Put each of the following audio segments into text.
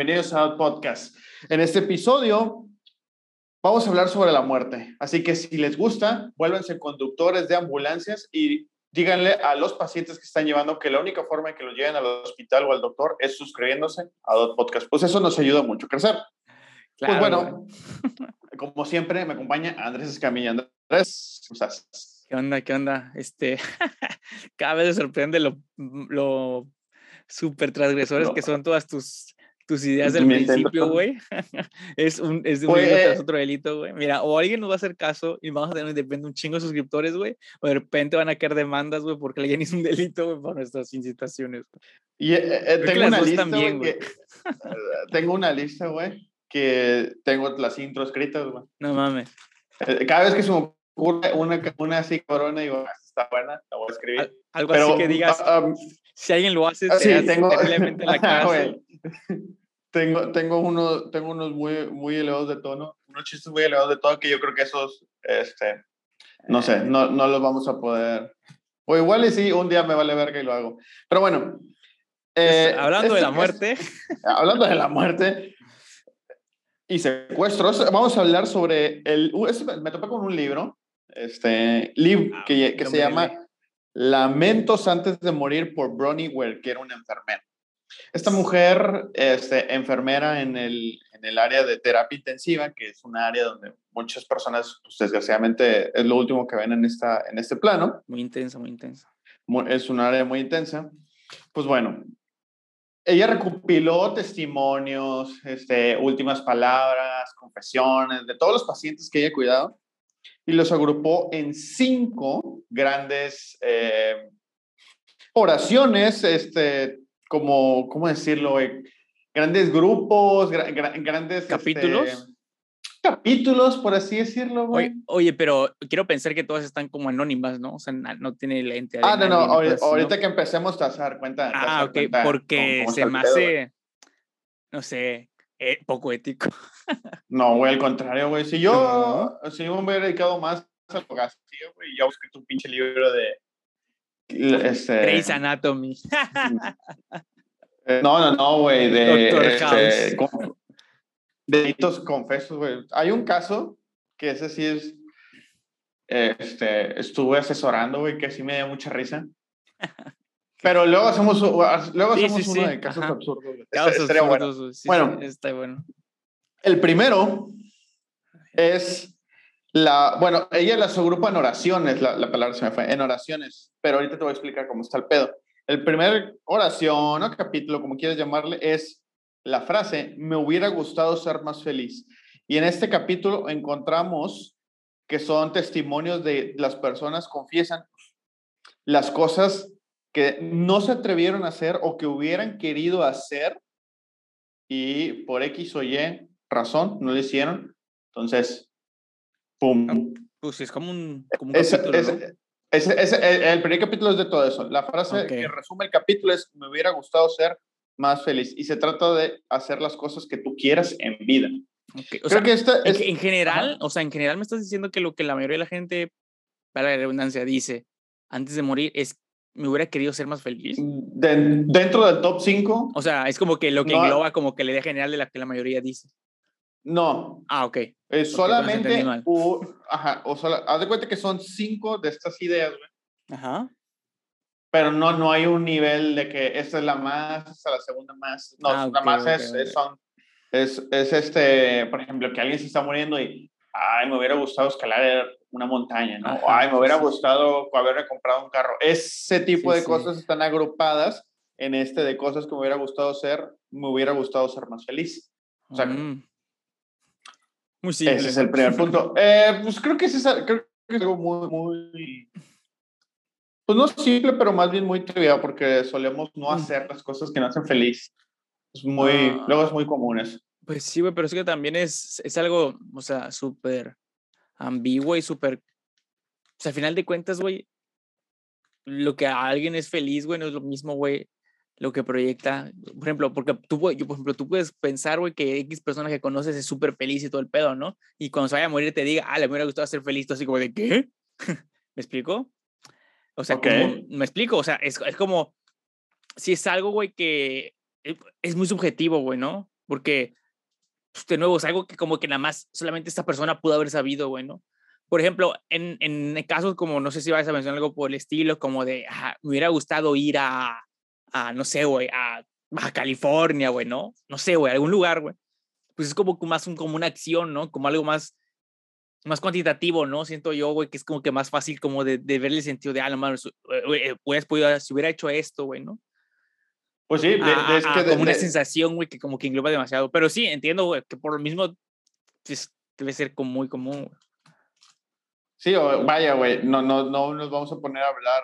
bienvenidos a Podcast. En este episodio vamos a hablar sobre la muerte, así que si les gusta, vuélvanse conductores de ambulancias y díganle a los pacientes que están llevando que la única forma de que los lleven al hospital o al doctor es suscribiéndose a Dot Podcast. Pues eso nos ayuda mucho a crecer. pues bueno, como siempre, me acompaña Andrés Escamilla. Andrés, ¿cómo estás? ¿Qué onda? ¿Qué onda? Este, cada vez me sorprende lo, lo súper transgresores que son todas tus, tus ideas del principio, güey. es un, es de un delito tras otro delito, güey. Mira, o alguien nos va a hacer caso y vamos a tener de repente un chingo de suscriptores, güey, o de repente van a caer demandas, güey, porque alguien hizo un delito, güey, por nuestras incitaciones. Y eh, eh, tengo, una lista, también, güey. tengo una lista, güey, que tengo las intros escritas, güey. No mames. Eh, cada vez que se me ocurre una, una así corona, digo, ah, está buena, la voy a escribir. Algo así que digas, ah, si alguien lo hace, ah, sí, tengo, la casa. Tengo, tengo, uno, tengo unos muy, muy elevados de tono, unos chistes muy elevados de tono que yo creo que esos, este, no sé, no, no los vamos a poder. O igual y sí, un día me vale verga y lo hago. Pero bueno. Eh, hablando de la muerte. hablando de la muerte y secuestros, vamos a hablar sobre el. me topé con un libro, este, libro ah, que, que se llama Lamentos antes de morir por Bronnie Ware, que era una enfermera. Esta mujer, este, enfermera en el, en el área de terapia intensiva, que es un área donde muchas personas, pues, desgraciadamente, es lo último que ven en, esta, en este plano. Muy intensa, muy intensa. Es un área muy intensa. Pues bueno, ella recopiló testimonios, este, últimas palabras, confesiones de todos los pacientes que ella ha cuidado y los agrupó en cinco grandes eh, oraciones, este, como, ¿cómo decirlo? Eh, grandes grupos, grandes... Este, ¿Capítulos? capítulos, por así decirlo, güey. Oye, pero quiero pensar que todas están como anónimas, ¿no? O sea, no tiene la entidad. Ah, no, no, ahorita, que empecemos te vas a dar cuenta. Ah, ok, porque se me hace, no sé, eh, poco ético. no, güey, al contrario, güey. Si yo, si yo me hubiera dedicado más al abogacía, güey, ya busqué tu pinche libro de... Este, Grey's Anatomy. no, no, no, güey, de... Doctor este, delitos confesos, güey. Hay un caso que ese sí es... Este, estuve asesorando, güey, que sí me dio mucha risa. Pero luego hacemos, luego hacemos uno de casos absurdos. Casos absurdos, bueno. está bueno. El primero es la, bueno, ella las agrupa en oraciones, la, la, palabra se me fue, en oraciones, pero ahorita te voy a explicar cómo está el pedo. El primer oración o capítulo, como quieras llamarle, es la frase, me hubiera gustado ser más feliz. Y en este capítulo encontramos que son testimonios de las personas confiesan las cosas que no se atrevieron a hacer o que hubieran querido hacer y por X o Y razón no lo hicieron. Entonces, ¡pum! Pues es como un, como capítulo, el, primer capítulo es de todo eso. La frase que resume el capítulo es, me hubiera gustado ser más feliz. Y se trata de hacer las cosas que tú quieras en vida. Creo que esta es... en, general, o sea, en general me estás diciendo que lo que la mayoría de la gente, para la redundancia, dice antes de morir es me hubiera querido ser más feliz. dentro del top 5. O sea, es como que lo que engloba como que la idea general de la que la mayoría dice. No. Ah, ok. Es solamente. ajá, o haz de cuenta que son cinco de estas ideas, güey. Ajá. Pero no, no hay un nivel de que esta es la más, esta es la segunda más. No, ah, la más es, es, son, es, es, este, por ejemplo, que alguien se está muriendo y, ay, me hubiera gustado escalar una montaña, ¿no? Ay, me hubiera gustado haberme comprado un carro. Ese tipo de cosas están agrupadas en este de cosas que me hubiera gustado ser, me hubiera gustado ser más feliz. O sea, mm. Muy simple. Ese es el primer punto. Eh, pues creo que, es, creo que es algo muy, muy, pues no simple, pero más bien muy trivial, porque solemos no mm. hacer las cosas que nos hacen feliz. Es muy, ah. luego es muy común eso. Pues sí, güey, pero es que también es, es algo, o sea, súper ambiguo y súper... O sea, al final de cuentas, güey, lo que a alguien es feliz, güey, no es lo mismo, güey, lo que proyecta. Por ejemplo, porque tú, yo, por ejemplo, tú puedes pensar, güey, que X persona que conoces es súper feliz y todo el pedo, ¿no? Y cuando se vaya a morir te diga, ah, le hubiera gustado ser feliz, tú así como de, ¿qué? ¿Me explico? O sea, me explico, o sea, es, es como, si es algo, güey, que es muy subjetivo, güey, ¿no? Porque, pues, de nuevo, es algo que como que nada más solamente esta persona pudo haber sabido, güey, ¿no? Por ejemplo, en, en casos como, no sé si vas a mencionar algo por el estilo, como de, ah, me hubiera gustado ir a, a no sé, güey, a Baja California, güey, ¿no? No sé, güey, algún lugar, güey. Pues es como más un, como una acción, ¿no? Como algo más, más cuantitativo, ¿no? Siento yo, güey, que es como que más fácil como de, de ver el sentido de, ah, no mames, pues, si hubiera hecho esto, güey, ¿no? Pues sí, es que como una sensación, güey, que como que engloba demasiado. Pero sí, entiendo, güey, que por lo mismo pues, debe ser como muy común, güey. Sí, vaya, güey, no, no, no nos vamos a poner a hablar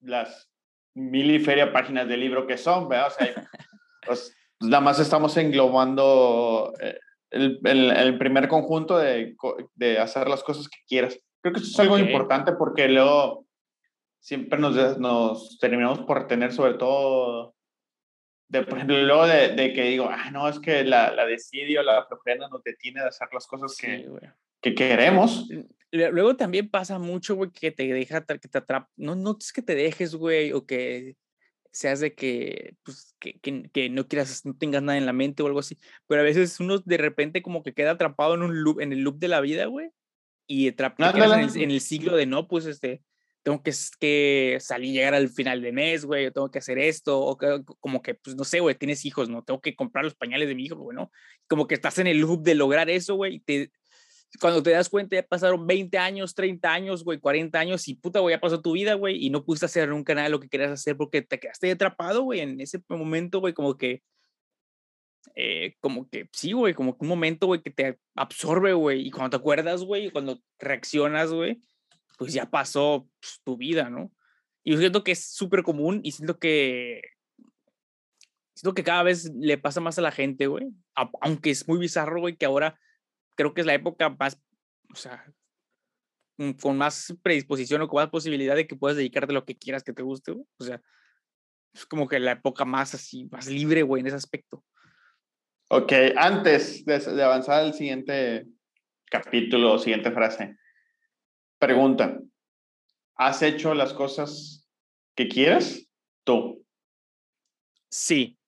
las mil y feria páginas de libro que son, ¿verdad? O sea, pues, nada más estamos englobando eh, el, el, primer conjunto de, de, hacer las cosas que quieras. Creo que eso es algo importante porque luego siempre nos, nos terminamos por tener sobre todo, de, por ejemplo, luego de, de que digo, ah, no, es que la, la desidio, la flojera nos detiene de hacer las cosas que, que queremos. Luego también pasa mucho, güey, que te deja, que te atrapa. No, no es que te dejes, güey, o que seas de que, pues, que, que, no quieras, no tengas nada en la mente o algo así. Pero a veces uno de repente como que queda atrapado en un loop, en el loop de la vida, güey. Y atrapado en, el, en el siglo de no, pues, este, tengo que, que salir, llegar al final de mes, güey, o tengo que hacer esto, o como que, pues, no sé, güey, tienes hijos, ¿no? Tengo que comprar los pañales de mi hijo, güey, ¿no? Como que estás en el loop de lograr eso, güey, y te, cuando te das cuenta ya pasaron 20 años, 30 años, güey, 40 años y puta, güey, ya pasó tu vida, güey, y no pudiste hacer nunca nada de lo que querías hacer porque te quedaste atrapado, güey, en ese momento, güey, como que, eh, como que, sí, güey, como que un momento, güey, que te absorbe, güey, y cuando te acuerdas, güey, cuando reaccionas, güey, pues ya pasó pues, tu vida, ¿no? Y yo siento que es súper común y siento que, siento que cada vez le pasa más a la gente, güey, aunque es muy bizarro, güey, que ahora creo que es la época más, o sea, mm, con más predisposición o con más posibilidad de que puedas dedicarte a lo que quieras que te guste, O sea, es como que la época más así, más libre, güey, en ese aspecto. Ok, antes de, avanzar al siguiente capítulo, siguiente frase, pregunta, ¿has hecho las cosas que quieras tú? Sí,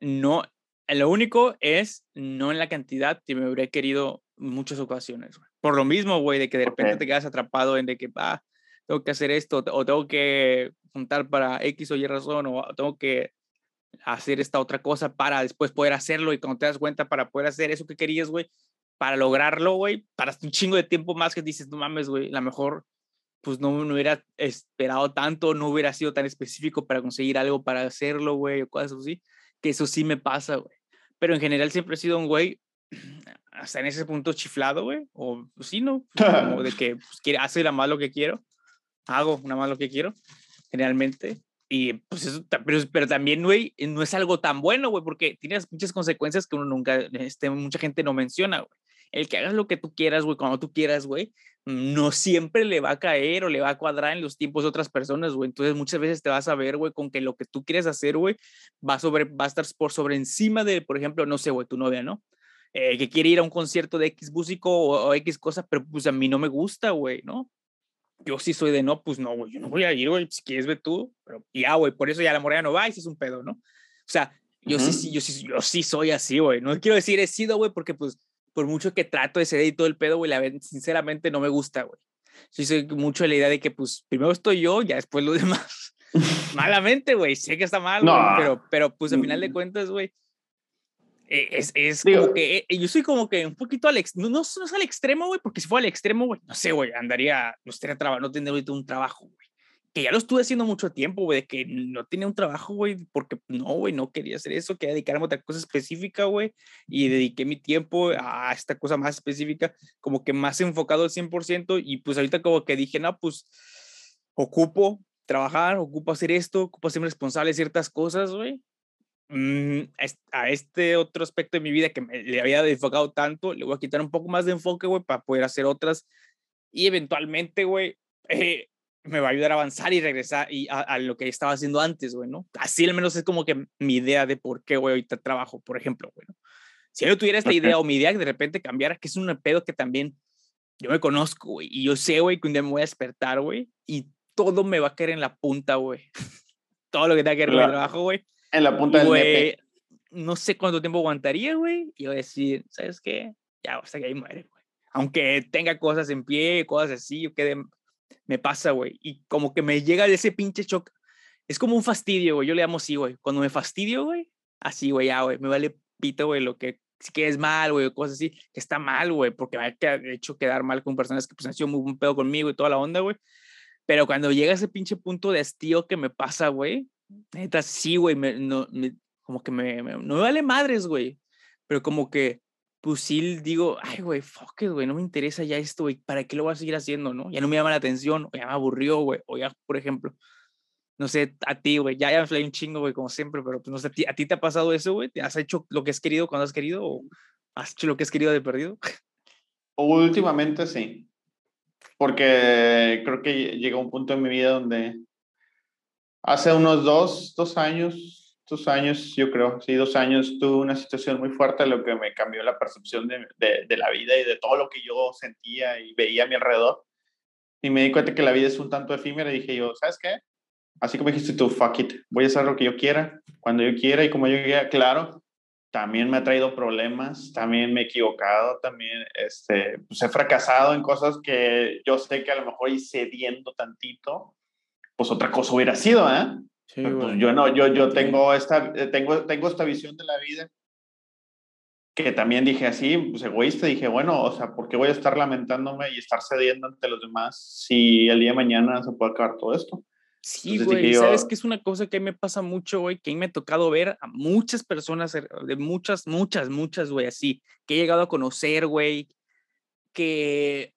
no, lo único es no en la cantidad que me hubiera querido muchas ocasiones. Por lo mismo, güey, de que de repente te quedas atrapado en de que, ah, tengo que hacer esto, o tengo que juntar para X o Y razón, o tengo que hacer esta otra cosa para después poder hacerlo y cuando te das cuenta para poder hacer eso que querías, güey, para lograrlo, güey, para un chingo de tiempo más que dices, no mames, güey, la mejor, pues no, no hubiera esperado tanto, no hubiera sido tan específico para conseguir algo para hacerlo, güey, o cosas así, que eso sí me pasa, güey. Pero en general siempre he sido un güey hasta en ese punto chiflado, güey. O pues, sí, ¿no? Como de que pues, quiere, hace nada más lo que quiero. Hago nada más lo que quiero, generalmente. Y pues eso, pero, pero también, güey, no es algo tan bueno, güey, porque tienes muchas consecuencias que uno nunca, este, mucha gente no menciona, güey. El que hagas lo que tú quieras, güey, cuando tú quieras, güey, no siempre le va a caer o le va a cuadrar en los tiempos de otras personas, güey. Entonces muchas veces te vas a ver, güey, con que lo que tú quieres hacer, güey, va, sobre, va a estar por sobre encima de, por ejemplo, no sé, güey, tu novia, ¿no? Eh, que quiere ir a un concierto de X músico o, X cosa, pero pues a mí no me gusta, güey, ¿no? Yo sí soy de no, pues no, güey, yo no voy a ir, güey, si quieres ve tú, pero ya, güey, por eso ya la morena no va y es un pedo, ¿no? O sea, yo sí, sí, yo sí, yo sí soy así, güey. No quiero decir he sido, güey, porque pues por mucho que trato de ser y todo el pedo, güey, la sinceramente no me gusta, güey. Sí soy mucho de la idea de que pues primero estoy yo, ya después los demás. Malamente, güey, sé que está mal, pero, pero pues al final de mm. cuentas, güey, eh, es, es como que eh, yo soy como que un poquito al no, no, no es al extremo, güey, porque si fuera al extremo, güey, no sé, güey, andaría, no estaría traba, no tendría ahorita un trabajo, güey. Que ya lo estuve haciendo mucho tiempo, güey, de que no tenía un trabajo, güey, porque no, güey, no quería hacer eso, quería dedicarme a otra cosa específica, güey, y dediqué mi tiempo a esta cosa más específica, como que más enfocado al 100%, y pues ahorita como que dije, no, pues ocupo trabajar, ocupo hacer esto, ocupo ser responsable de ciertas cosas, güey, a este otro aspecto de mi vida que me, le había enfocado tanto, le voy a quitar un poco más de enfoque, güey, para poder hacer otras y eventualmente, güey, eh, me va a ayudar a avanzar y regresar y a, lo que estaba haciendo antes, güey, ¿no? Así al menos es como que mi idea de por qué, güey, ahorita trabajo, por ejemplo, güey. Si yo tuviera esta idea o mi idea que de repente cambiara, que es un pedo que también yo me conozco, güey, y yo sé, güey, que un día me voy a despertar, güey, y todo me va a caer en la punta, güey. todo lo que tenga que ver con el trabajo, güey en la punta del güey, no sé cuánto tiempo aguantaría, güey. Y voy a decir, ¿sabes qué? Ya, hasta que ahí muere, güey. Aunque tenga cosas en pie, cosas así, yo quede, me pasa, güey. Y como que me llega ese pinche shock. Es como un fastidio, güey. Yo le llamo así, güey. Cuando me fastidio, güey, así, güey, ya, güey. Me vale pito, güey, lo que si que es mal, güey, cosas así, que está mal, güey, porque me ha hecho quedar mal con personas que pues han sido muy un pedo conmigo y toda la onda, güey. Pero cuando llega ese pinche punto de estío que me pasa, güey, neta, sí, güey, me, no, como que me, no me vale madres, güey. Pero como que, pues sí digo, ay, güey, fuck it, güey, no me interesa ya esto, güey, ¿para qué lo voy a seguir haciendo, no? Ya no me llama la atención, o ya me aburrió, güey, o ya, por ejemplo, no sé, a ti, güey, ya, ya me un chingo, güey, como siempre, pero pues no sé, ¿a ti, te ha pasado eso, güey? ¿Te has hecho lo que has querido cuando has querido o has hecho lo que has querido de perdido? Últimamente sí, porque creo que llegó un punto en mi vida donde hace unos dos, dos años, dos años, yo creo, sí, dos años, tuve una situación muy fuerte, lo que me cambió la percepción de, de, la vida y de todo lo que yo sentía y veía a mi alrededor. Y me di cuenta que la vida es un tanto efímera y dije yo, ¿sabes qué? así como dijiste tú, fuck it, voy a hacer lo que yo quiera, cuando yo quiera y como yo quiera, claro, también me ha traído problemas, también me he equivocado, también este, pues he fracasado en cosas que yo sé que a lo mejor y cediendo tantito, pues otra cosa hubiera sido, ¿eh? pues yo no, yo, yo tengo, esta, eh, tengo, tengo esta visión de la vida que también dije así, pues egoísta, dije, bueno, o sea, ¿por qué voy a estar lamentándome y estar cediendo ante los demás si el día de mañana se puede acabar todo esto? Sí, güey, sabes que es una cosa que me pasa mucho, güey, que a mí me ha tocado ver a muchas personas, er, de muchas, muchas, muchas, güey, así, que he llegado a conocer, güey, que,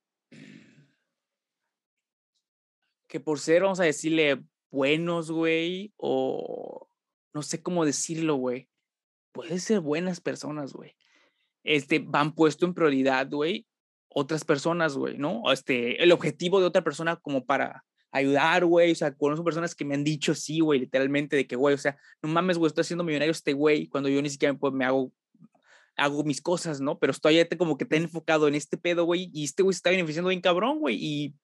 que por ser, vamos a decirle, buenos, güey, o no sé cómo decirlo, güey, pueden ser buenas personas, güey. Este, van puesto en prioridad, güey, otras personas, güey, ¿no? Este, el objetivo de otra persona como para ayudar, güey, o sea, conozco personas que me han dicho sí, güey, literalmente, de que, güey, o sea, no mames, güey, estoy haciendo millonario este güey, cuando yo ni siquiera me, pues, me hago hago mis cosas, ¿no? Pero estoy como que te enfocado en este pedo, güey, y este güey se está beneficiando bien cabrón, güey, y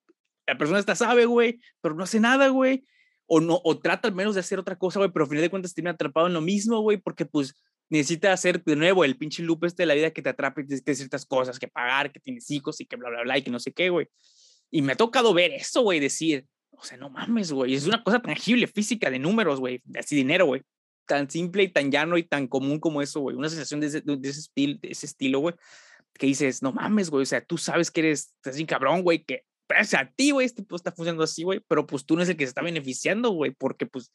la persona está sabe, güey, pero no hace nada, güey, o no, o trata al menos de hacer otra cosa, güey, pero al final de cuentas termina atrapado en lo mismo, güey, porque pues necesita hacer de nuevo el pinche loop este de la vida que te atrape y tienes ciertas cosas que pagar, que tienes hijos y que bla, bla, bla, y que no sé qué, güey. Y me ha tocado ver eso, güey, decir, o sea, no mames, güey. Es una cosa tangible, física, de números, güey. Así dinero, güey. Tan simple y tan llano y tan común como eso, güey. Una sensación de ese, estilo, de ese estilo, güey. Que dices, no mames, güey. O sea, tú sabes que eres así cabrón, güey. Que gracias a ti, güey, este pues está funcionando así, güey. Pero pues tú no es el que se está beneficiando, güey. Porque pues.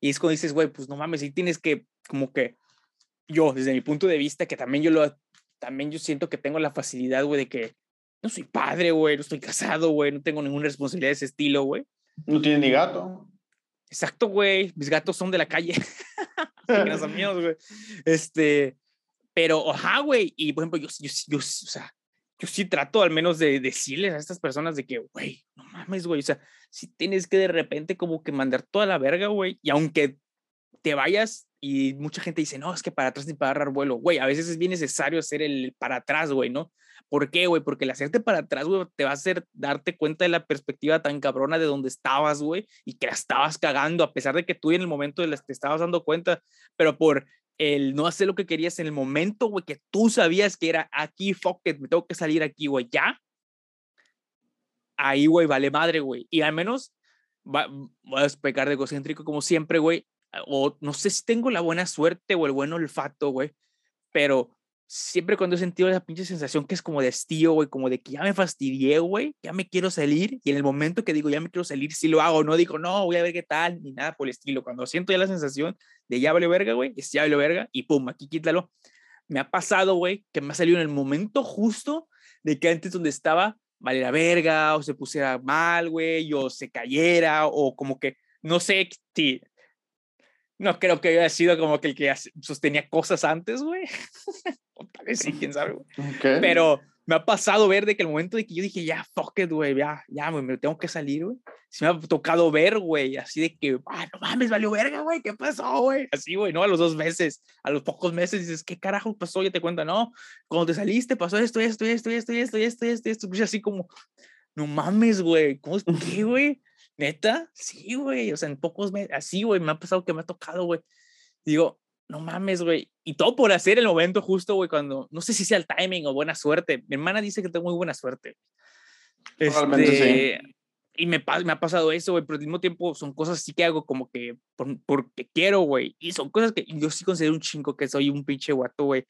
Y es cuando dices, güey, pues no mames. Y tienes que, como que. Yo, desde mi punto de vista, que también yo lo. También yo siento que tengo la facilidad, güey, de que no soy padre, güey, no estoy casado, güey, no tengo ninguna responsabilidad de ese estilo, güey. No tiene ni gato. Exacto, güey. Mis gatos son de la calle. míos, güey. Este, pero, ajá, güey. Y por ejemplo, yo, yo, yo, o sea, yo sí trato al menos de decirles a estas personas de que, güey, no mames, güey. O sea, si tienes que de repente como que mandar toda la verga, güey. Y aunque te vayas y mucha gente dice, no, es que para atrás ni para agarrar vuelo, güey. A veces es bien necesario hacer el para atrás, güey, ¿no? ¿Por qué, güey? Porque el hacerte para atrás, güey, te va a hacer darte cuenta de la perspectiva tan cabrona de donde estabas, güey, y que la estabas cagando, a pesar de que tú en el momento de te estabas dando cuenta, pero por el no hacer lo que querías en el momento, güey, que tú sabías que era aquí, fuck it, me tengo que salir aquí, güey, ya. Ahí, güey, vale madre, güey. Y al menos va, voy a pecar de egocéntrico como siempre, güey. O no sé si tengo la buena suerte o el buen olfato, güey. Pero siempre cuando he sentido esa pinche sensación que es como de estío, güey, como de que ya me fastidié, güey, ya me quiero salir, y en el momento que digo ya me quiero salir, sí lo hago, no digo, no, voy a ver qué tal, ni nada por el estilo. Cuando siento ya la sensación de ya vale verga, güey, es ya vale verga, y pum, aquí quítalo. Me ha pasado, güey, que me ha salido en el momento justo de que antes donde estaba valiera verga, o se pusiera mal, güey, o se cayera, o como que, no sé si no creo que haya sido como que el que sostenía cosas antes, güey. o tal vez sí, quién sabe, Pero me ha pasado ver de que el momento de que yo dije, ya, fuck it, güey, ya, ya, me tengo que salir, güey. Se me ha tocado ver, güey, así de que, ah, no mames, valió verga, güey, ¿qué pasó, güey? Así, güey, no a los dos meses, a los pocos meses dices, ¿qué carajo pasó? Ya te cuenta, no, cuando te saliste pasó esto, esto, esto, esto, esto, esto, esto, esto, esto, así como, no mames, güey, ¿cómo es qué, güey? ¿Neta? Sí, güey. O sea, en pocos meses, así, güey, me ha pasado que me ha tocado, güey. Digo, no mames, güey. Y todo por hacer el momento justo, güey, cuando, no sé si sea el timing o buena suerte. Mi hermana dice que tengo muy buena suerte. Realmente sí. Este, y me, me ha pasado eso, güey, pero al mismo tiempo son cosas así que hago como que porque quiero, güey. Y son cosas que yo sí considero un chingo que soy un pinche guato, güey.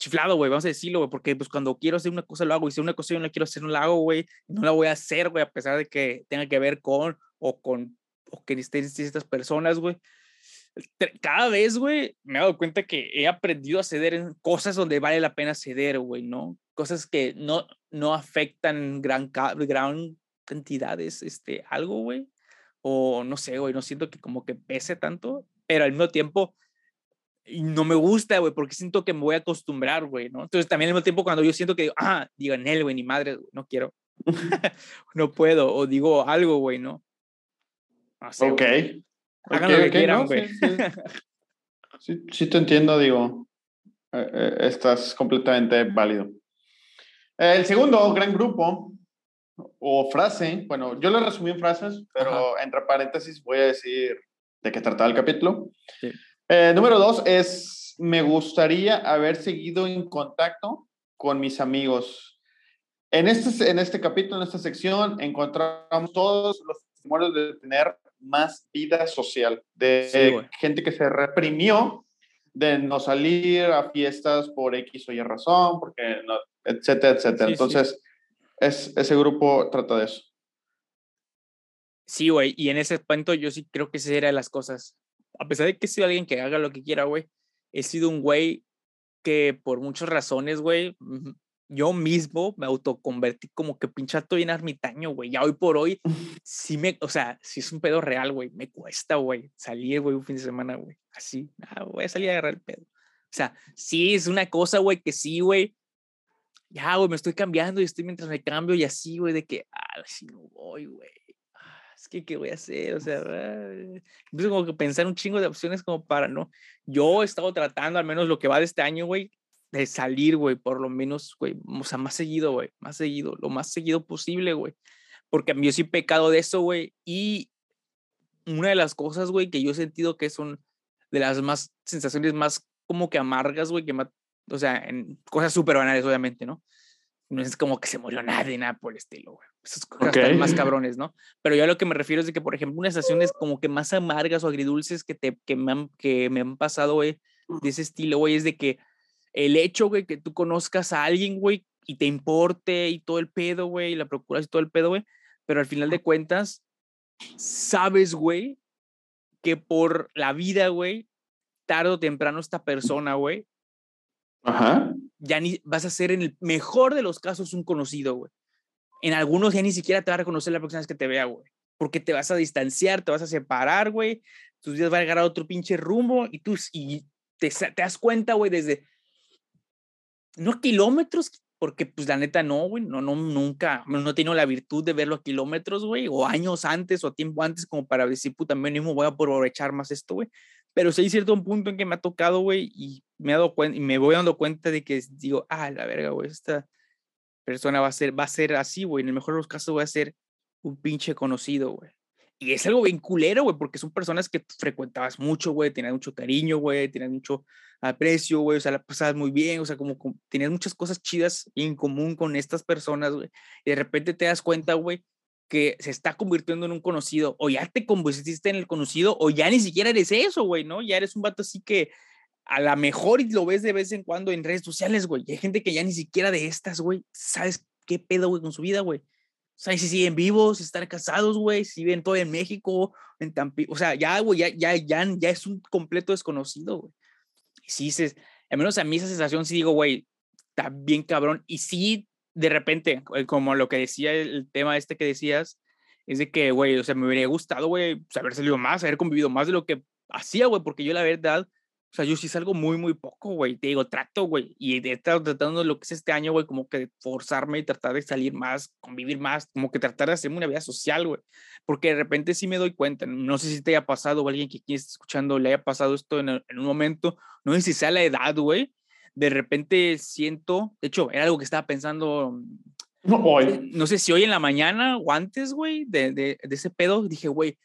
Chiflado, güey, vamos a decirlo, güey, porque pues cuando quiero hacer una cosa lo hago y si una cosa yo no quiero hacer no la hago, güey. No la voy a hacer, güey, a pesar de que tenga que ver con o con o que estén estas personas, güey. Cada vez, güey, me he dado cuenta que he aprendido a ceder en cosas donde vale la pena ceder, güey, ¿no? Cosas que no, no afectan gran, gran cantidades, este, algo, güey. O no sé, güey, no siento que como que pese tanto, pero al mismo tiempo no me gusta, güey, porque siento que me voy a acostumbrar, güey, ¿no? Entonces también al mismo tiempo cuando yo siento que digo, ah, digo en él, güey, ni madre, no quiero, no puedo, o digo algo, güey, ¿no? ok. Hagan lo que quieran, güey. sí, sí, te entiendo, digo, eh, eh, estás completamente válido. El segundo gran grupo o frase, bueno, yo lo resumí en frases, pero entre paréntesis voy a decir de qué trataba el capítulo. Eh, número dos es, me gustaría haber seguido en contacto con mis amigos. En este, en este capítulo, en esta sección, encontramos todos los testimonios de tener más vida social, de gente que se reprimió de no salir a fiestas por X o Y razón, porque no, etcétera, etcétera. Entonces, es, ese grupo trata de eso. Sí, güey, y en ese punto yo sí creo que esa era de las cosas. A pesar de que he sido alguien que haga lo que quiera, güey, he sido un güey que por muchas razones, güey, yo mismo me autoconvertí como que pinchato bien ermitaño, güey. Ya hoy por hoy, sí me, o sea, si es un pedo real, güey, me cuesta, güey, salir, güey, un fin de semana, güey. Así, ah, voy a salir a agarrar el pedo. O sea, sí es una cosa, güey, que sí, güey, ya, güey, me estoy cambiando y estoy mientras me cambio y así, güey, de que, ah, si no voy, güey. Es que, ¿qué voy a hacer? O sea, empiezo como que pensar un chingo de opciones como para, ¿no? Yo he estado tratando, al menos lo que va de este año, güey, de salir, güey, por lo menos, güey, o sea, más seguido, güey, más seguido, lo más seguido posible, güey. Porque yo sí he pecado de eso, güey. Y una de las cosas, güey, que yo he sentido que son de las más sensaciones más como que amargas, güey, que me o sea, en cosas súper banales, obviamente, ¿no? No es como que se murió nadie, nada por el estilo, güey. Esas cosas más cabrones, ¿no? Pero yo a lo que me refiero es de que, por ejemplo, unas estaciones como que más amargas o agridulces que, te, que, me, han, que me han pasado, güey, de ese estilo, güey, es de que el hecho, güey, que tú conozcas a alguien, güey, y te importe y todo el pedo, güey, y la procuras y todo el pedo, güey, pero al final de cuentas, sabes, güey, que por la vida, güey, tarde o temprano esta persona, güey, Ajá. Ya ni vas a ser en el mejor de los casos un conocido, güey. En algunos ya ni siquiera te va a reconocer la próxima vez que te vea, güey. Porque te vas a distanciar, te vas a separar, güey. Tus días van a llegar a otro pinche rumbo y tú y te, te das cuenta, güey, desde no kilómetros, porque pues la neta no, güey, no, no, nunca, no he tenido la virtud de verlo a kilómetros, güey, o años antes o tiempo antes como para decir, puta, mismo voy a aprovechar más esto, güey. Pero sí hay cierto punto en que me ha tocado, güey, y me, ha dado cuenta, y me voy dando cuenta de que digo, ah, la verga, güey, esta persona va a ser, va a ser así, güey. En el mejor de los casos va a ser un pinche conocido, güey. Y es algo bien culero, güey, porque son personas que frecuentabas mucho, güey, tenías mucho cariño, güey, tenías mucho aprecio, güey, o sea, la pasabas muy bien, o sea, como, tenías muchas cosas chidas en común con estas personas, güey. Y de repente te das cuenta, güey, que se está convirtiendo en un conocido, o ya te convirtiste en el conocido, o ya ni siquiera eres eso, güey, ¿no? Ya eres un vato así que a lo mejor lo ves de vez en cuando en redes sociales, güey. hay gente que ya ni siquiera de estas, güey, sabes qué pedo, güey, con su vida, güey. O sea, si siguen vivos, si están casados, güey, si viven todo en México, en Tampi, o sea, ya, güey, ya, ya, ya, ya es un completo desconocido, güey. Y sí, se, al menos a mí esa sensación sí digo, güey, está bien cabrón. Y sí de repente, eh, como lo que decía el tema este que decías, es de que, güey, o sea, me hubiera gustado, güey, pues, haber salido más, haber convivido más de lo que hacía, güey, porque yo la verdad, o sea, yo sí salgo muy, muy poco, güey, te digo, trato, güey, y he estado tratando lo que es este año, güey, como que forzarme y tratar de salir más, convivir más, como que tratar de hacerme una vida social, güey, porque de repente sí me doy cuenta, no sé si te haya pasado o alguien que aquí esté escuchando le haya pasado esto en, en un momento, no sé si sea la edad, güey, de repente siento, de hecho, era algo que estaba pensando, no, hoy. no sé si hoy en la mañana o antes, güey, de, de, de, ese pedo, dije, güey,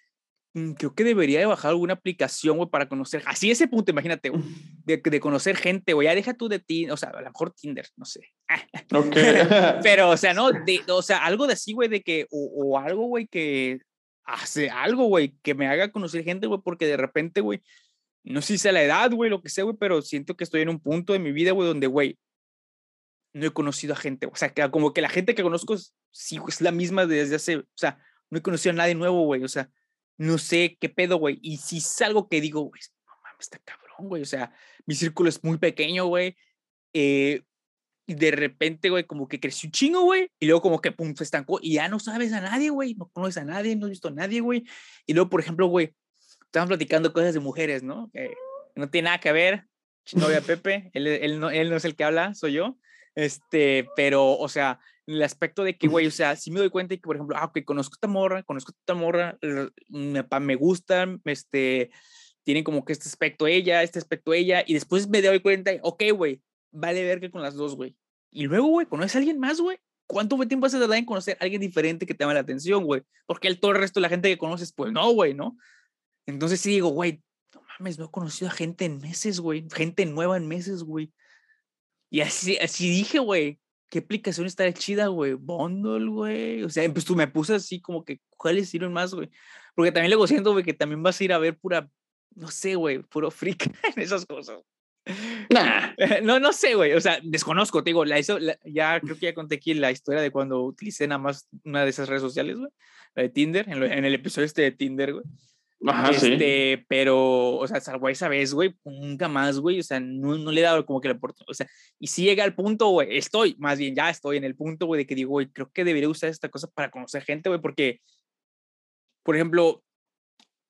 creo que debería de bajar alguna aplicación, güey, para conocer, así ese punto, imagínate, güey, de, de, conocer gente, güey, ya deja tú de ti, o sea, a lo mejor Tinder, no sé. Ok. Pero, o sea, no, de, o sea, algo de así, güey, de que, o, o algo, güey, que hace algo, güey, que me haga conocer gente, güey, porque de repente, güey, no sé si sea la edad, güey, lo que sea, güey, pero siento que estoy en un punto de mi vida, güey, donde, güey, no he conocido a gente, o sea, que como que la gente que conozco sí, es la misma desde hace, o sea, no he conocido a nadie nuevo, güey, o sea, no sé qué pedo, güey, y si es algo que digo, güey, no mames, está cabrón, güey, o sea, mi círculo es muy pequeño, güey, eh, y de repente, güey, como que creció un chingo, güey, y luego como que, pum, se estancó, y ya no sabes a nadie, güey, no conoces a nadie, no has visto a nadie, güey, y luego, por ejemplo, güey, estamos platicando cosas de mujeres, ¿no? Que no tiene nada que ver, novia Pepe, él, él, no, él no es el que habla, soy yo, este, pero, o sea, el aspecto de que, güey, o sea, si me doy cuenta de que, por ejemplo, ah, ok, conozco a esta morra, conozco a esta morra, me, me gustan, este, tienen como que este aspecto ella, este aspecto ella, y después me doy cuenta, ok, güey, vale ver que con las dos, güey. Y luego, güey, ¿conoces a alguien más, güey? ¿Cuánto tiempo hace tardar en conocer a alguien diferente que te llama la atención, güey? Porque el todo el resto de la gente que conoces, pues no, güey, ¿no? Entonces sí digo, güey, no mames, no he conocido a gente en meses, güey. Gente nueva en meses, güey. Y así, así dije, güey, ¿qué aplicación está chida, güey? Bundle, güey. O sea, pues tú me puse así como que, ¿cuáles sirven más, güey? Porque también luego siento, güey, que también vas a ir a ver pura, no sé, güey, puro freak en esas cosas. Nah. No, no sé, güey. O sea, desconozco, te digo, la, eso, ya creo que ya conté aquí la historia de cuando utilicé nada más una de esas redes sociales, güey, la de Tinder, en, en el episodio este de Tinder, güey. Ajá, este, sí. pero, o sea, salvo esa vez, güey, nunca más, güey, o sea, no, no le he dado como que la oportunidad, o sea, y si llega al punto, güey, estoy, más bien, ya estoy en el punto, güey, de que digo, güey, creo que debería usar esta cosa para conocer gente, güey, porque, por ejemplo,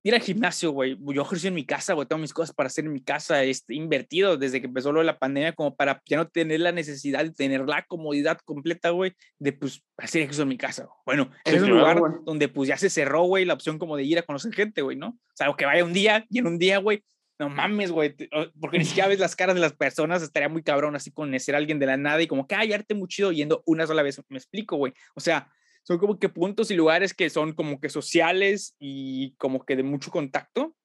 ir al gimnasio, güey. Yo ejercicio en mi casa, güey. Tengo mis cosas para hacer en mi casa. Este, invertido desde que empezó lo de la pandemia, como para ya no tener la necesidad de tener la comodidad completa, güey, de pues hacer ejercicio en mi casa. Bueno, es un lugar donde pues ya se cerró, güey, la opción como de ir a conocer gente, güey, ¿no? O sea, que vaya un día y en un día, güey, no mames, güey, porque ni siquiera ves las caras de las personas, estaría muy cabrón así conocer a alguien de la nada y como que, ay, arte muy chido yendo una sola vez. Me explico, güey. O sea, son como que puntos y lugares que son como que sociales y como que de mucho contacto,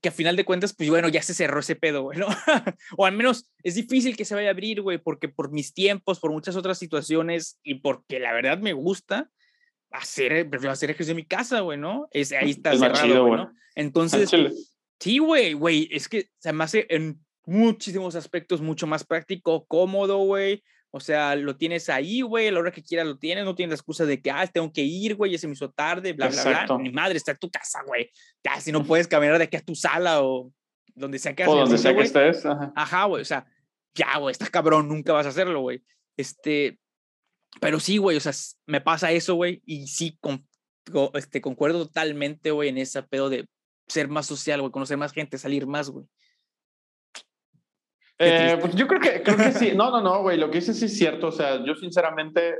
que a final de cuentas, pues bueno, ya se cerró ese pedo, güey, ¿no? o al menos es difícil que se vaya a abrir, güey, porque por mis tiempos, por muchas otras situaciones y porque la verdad me gusta hacer, prefiero hacer ejercicio en mi casa, güey, ¿no? Es, ahí está cerrado, güey, ¿no? Entonces, sí, güey, güey, es que se me hace en muchísimos aspectos mucho más práctico, cómodo, güey. O sea, lo tienes ahí, güey, a la hora que quieras lo tienes, no tienes la excusa de que, ah, tengo que ir, güey, ya se me hizo tarde, bla, bla, bla. Mi madre está en tu casa, güey. Ya, si no puedes caminar de aquí a tu sala o donde sea que O donde sea que estés. Ajá, güey, o sea, ya, güey, está cabrón, nunca vas a hacerlo, güey. Este, pero sí, güey, o sea, me pasa eso, güey, y sí, con, este, concuerdo totalmente, güey, en ese pedo de ser más social, güey, conocer más gente, salir más, güey. Eh, pues yo creo que, creo que sí. No, no, no, güey. Lo que dices sí es cierto. O sea, yo sinceramente.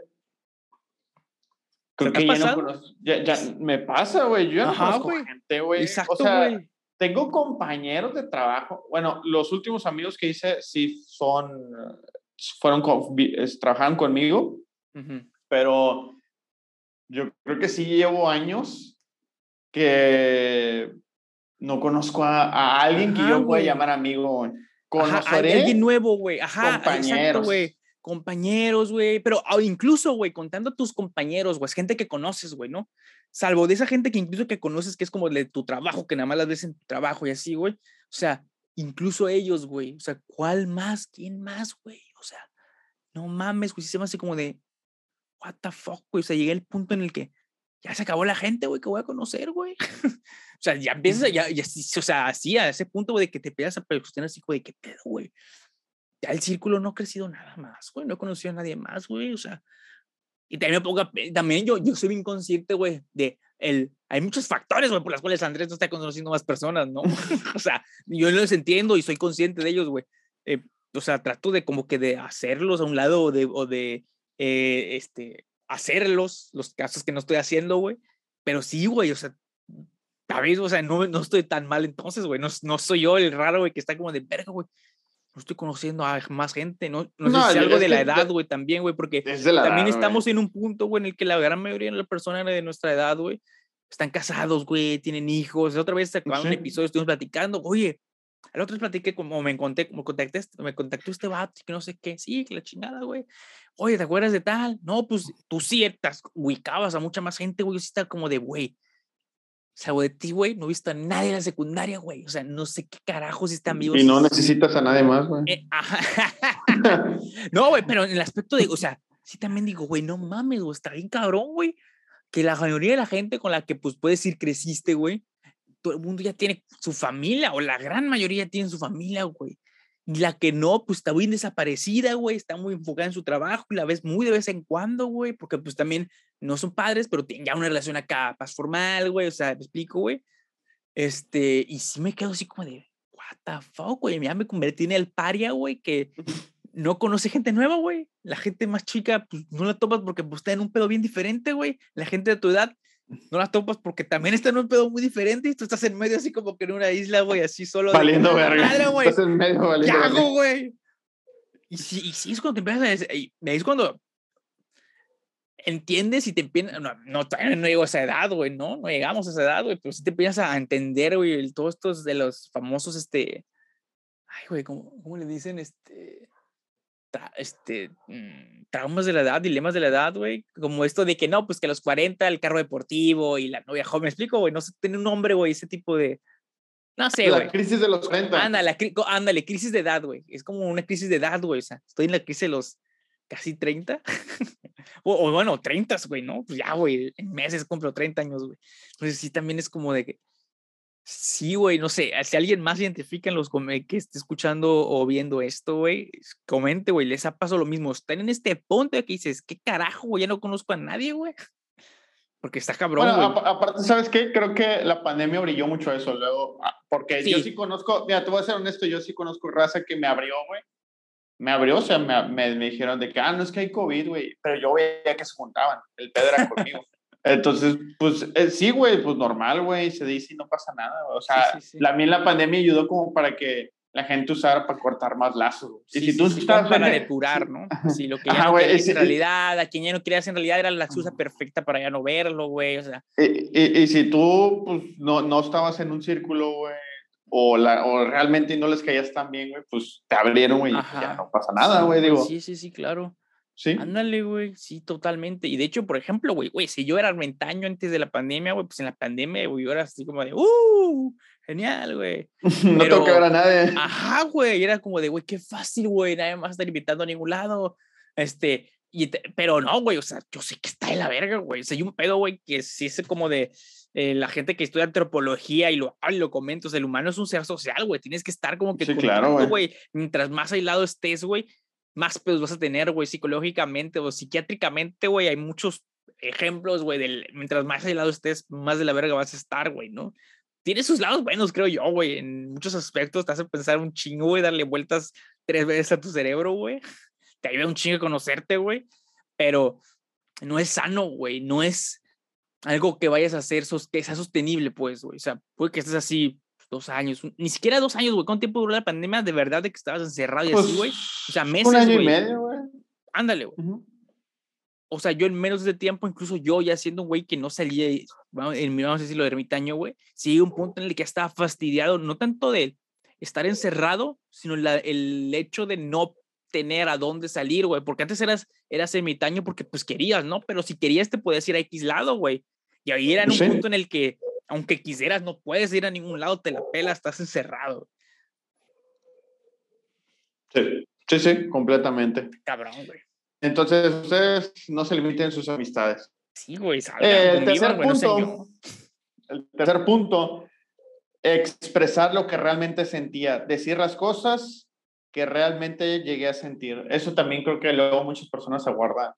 Creo que ya no conozco, ya, ya, me pasa, güey. Yo ya no conozco gente, güey. Exacto, o sea, tengo compañeros de trabajo. Bueno, los últimos amigos que hice sí son. Fueron. trabajaron conmigo. Pero yo creo que sí llevo años que no conozco a, alguien que yo pueda llamar amigo. Conoceré alguien nuevo, güey. Ajá, compañeros. güey. Compañeros, güey. Pero incluso, güey, contando a tus compañeros, güey, es gente que conoces, güey, ¿no? Salvo de esa gente que incluso que conoces, que es como de tu trabajo, que nada más las ves en tu trabajo y así, güey. O sea, incluso ellos, güey. O sea, ¿cuál más? ¿Quién más, güey? O sea, no mames, güey. Se me hace como de, what the fuck, güey. O sea, llegué al punto en el que ya se acabó la gente, güey, que voy a conocer, güey. o sea, ya empiezas, ya, ya, o sea, así a ese punto, güey, de que te pegas a cuestionar así, güey, qué pedo, güey. Ya el círculo no ha crecido nada más, güey, no he conocido a nadie más, güey, o sea. Y también me ponga, también yo, yo soy inconsciente, güey, de el, hay muchos factores, güey, por los cuales Andrés no está conociendo más personas, ¿no? o sea, yo los entiendo y soy consciente de ellos, güey. Eh, o sea, trato de como que de hacerlos a un lado o de, o de eh, este, hacerlos, los casos que no estoy haciendo, güey. Pero sí, güey, o sea, vez, o sea, no, no estoy tan mal entonces, güey. No, no soy yo el raro, güey, que está como de verga, güey. No estoy conociendo a más gente, ¿no? No, sé si algo de la edad, güey, también, güey, porque también estamos en un punto, güey, en el que la gran mayoría de las personas de nuestra edad, güey, están casados, güey, tienen hijos. Otra vez acabamos un episodio, estuvimos platicando, oye, el otro vez platiqué como me encontré, como contacté, me contactó este vato, que no sé qué, sí, que la chingada, güey. Oye, ¿te acuerdas de tal? No, pues tú sí estás, ubicabas a mucha más gente, güey. Yo sí estaba como de, güey, salvo de ti, güey, no he visto a nadie en la secundaria, güey. O sea, no sé qué carajos están vivos. Y no necesitas a nadie más, güey. Eh, no, güey, pero en el aspecto de, o sea, sí también digo, güey, no mames, güey, está bien cabrón, güey. Que la mayoría de la gente con la que, pues, puedes decir creciste, güey, todo el mundo ya tiene su familia, o la gran mayoría tiene su familia, güey. Y la que no, pues está muy desaparecida, güey, está muy enfocada en su trabajo y la ves muy de vez en cuando, güey, porque pues también no son padres, pero tienen ya una relación acá más formal, güey, o sea, me explico, güey. Este, y sí me quedo así como de, what the fuck, güey, ya me convertí en el paria, güey, que no conoce gente nueva, güey. La gente más chica, pues no la topas porque pues, está en un pedo bien diferente, güey. La gente de tu edad no la topas porque también está en un pedo muy diferente y tú estás en medio así como que en una isla, güey, así solo. Valiendo verga. estás en medio valiendo ¿Qué hago, güey? Y sí, y sí es cuando te empiezas a... Y es cuando entiendes y te empiezas... No, no, no llego a esa edad, güey, ¿no? No llegamos a esa edad, güey, pero sí te empiezas a entender, güey, todos estos de los famosos, este... Ay, güey, ¿cómo, ¿cómo le dicen? Este este, mm, traumas de la edad, dilemas de la edad, güey, como esto de que no, pues que a los 40 el carro deportivo y la novia joven, me explico, güey, no sé, tiene un nombre, güey, ese tipo de, no sé, güey. La crisis de los 40. Ándale, ándale, crisis de edad, güey, es como una crisis de edad, güey, o sea, estoy en la crisis de los casi 30, o, bueno, 30, güey, ¿no? Pues ya, güey, en meses compro 30 años, güey. Entonces sí, también es como de que, Sí, güey, no sé, si alguien más identifica en los que esté escuchando o viendo esto, güey, comente, güey, les ha pasado lo mismo. Están en este punto de que dices, ¿qué carajo, güey? Ya no conozco a nadie, güey. Porque está cabrón, bueno, aparte, ¿sabes qué? Creo que la pandemia brilló mucho eso luego, ah, porque yo sí conozco, mira, te voy a ser honesto, yo sí conozco raza que me abrió, güey. Me abrió, o sea, me, me, me dijeron de que, ah, no es que hay COVID, güey, pero yo veía que se juntaban, el pedo era conmigo. Entonces, pues eh, sí, güey, pues normal, güey, se dice y no pasa nada. O sea, la, a mí la pandemia ayudó como para que la gente usara para cortar más lazos. y si tú estás para depurar, ¿no? Si lo que ya no en realidad, a quien ya no querías en realidad era la excusa perfecta para ya no verlo, güey, o sea. Y, y, si tú, pues, no, no estabas en un círculo, güey, o, la, o realmente no les caías tan bien, güey, pues te abrieron, güey, y ya no pasa nada, güey, digo. Sí, sí, sí, claro. Sí. Ándale, güey, sí, totalmente. Y de hecho, por ejemplo, güey, güey, si yo era armentaño antes de la pandemia, güey, pues en la pandemia, güey, yo era así como de, ¡uh! Genial, güey. no toca ver a nadie. Ajá, güey, era como de, güey, qué fácil, güey, nadie más está invitando a ningún lado. Este, y pero no, güey, o sea, yo sé que está en la verga, güey. O sea, hay un pedo, güey, que sí es como de eh, la gente que estudia antropología y lo, y lo comento, o sea, el humano es un ser social, güey. Tienes que estar como que, sí, claro, güey. Mientras más aislado estés, güey, más pedos vas a tener, güey, psicológicamente o psiquiátricamente, güey. Hay muchos ejemplos, güey, del mientras más aislado estés, más de la verga vas a estar, güey, ¿no? Tiene sus lados buenos, creo yo, güey. En muchos aspectos te hace pensar un chingo, güey, darle vueltas tres veces a tu cerebro, güey. Te ayuda un chingo a conocerte, güey. Pero no es sano, güey. No es algo que vayas a hacer que sea sostenible, pues, güey. O sea, puede que estés así dos años, ni siquiera dos años, güey. ¿Cuánto tiempo duró la pandemia de verdad de que estabas encerrado y así, pues, güey? O sea, meses. Un año y medio, güey. Ándale, güey. O sea, yo en menos de tiempo, incluso yo ya siendo un güey que no salía, mi, vamos a decirlo, ermitaño, güey, sí, un punto en el que estaba fastidiado, no tanto de estar encerrado, sino el hecho de no tener a dónde salir, güey, porque antes eras, eras ermitaño porque pues querías, ¿no? Pero si querías te podías ir a X lado, güey. Y ahí era en un punto en el que aunque quisieras, no puedes ir a ningún lado, te la pela, estás encerrado. Sí, sí, sí, completamente. Cabrón, güey. Entonces, ustedes no se limiten sus amistades. Sí, güey, eh, el tercer punto, el tercer punto, expresar lo que realmente sentía, decir las cosas que realmente llegué a sentir. Eso también creo que luego muchas personas se guardan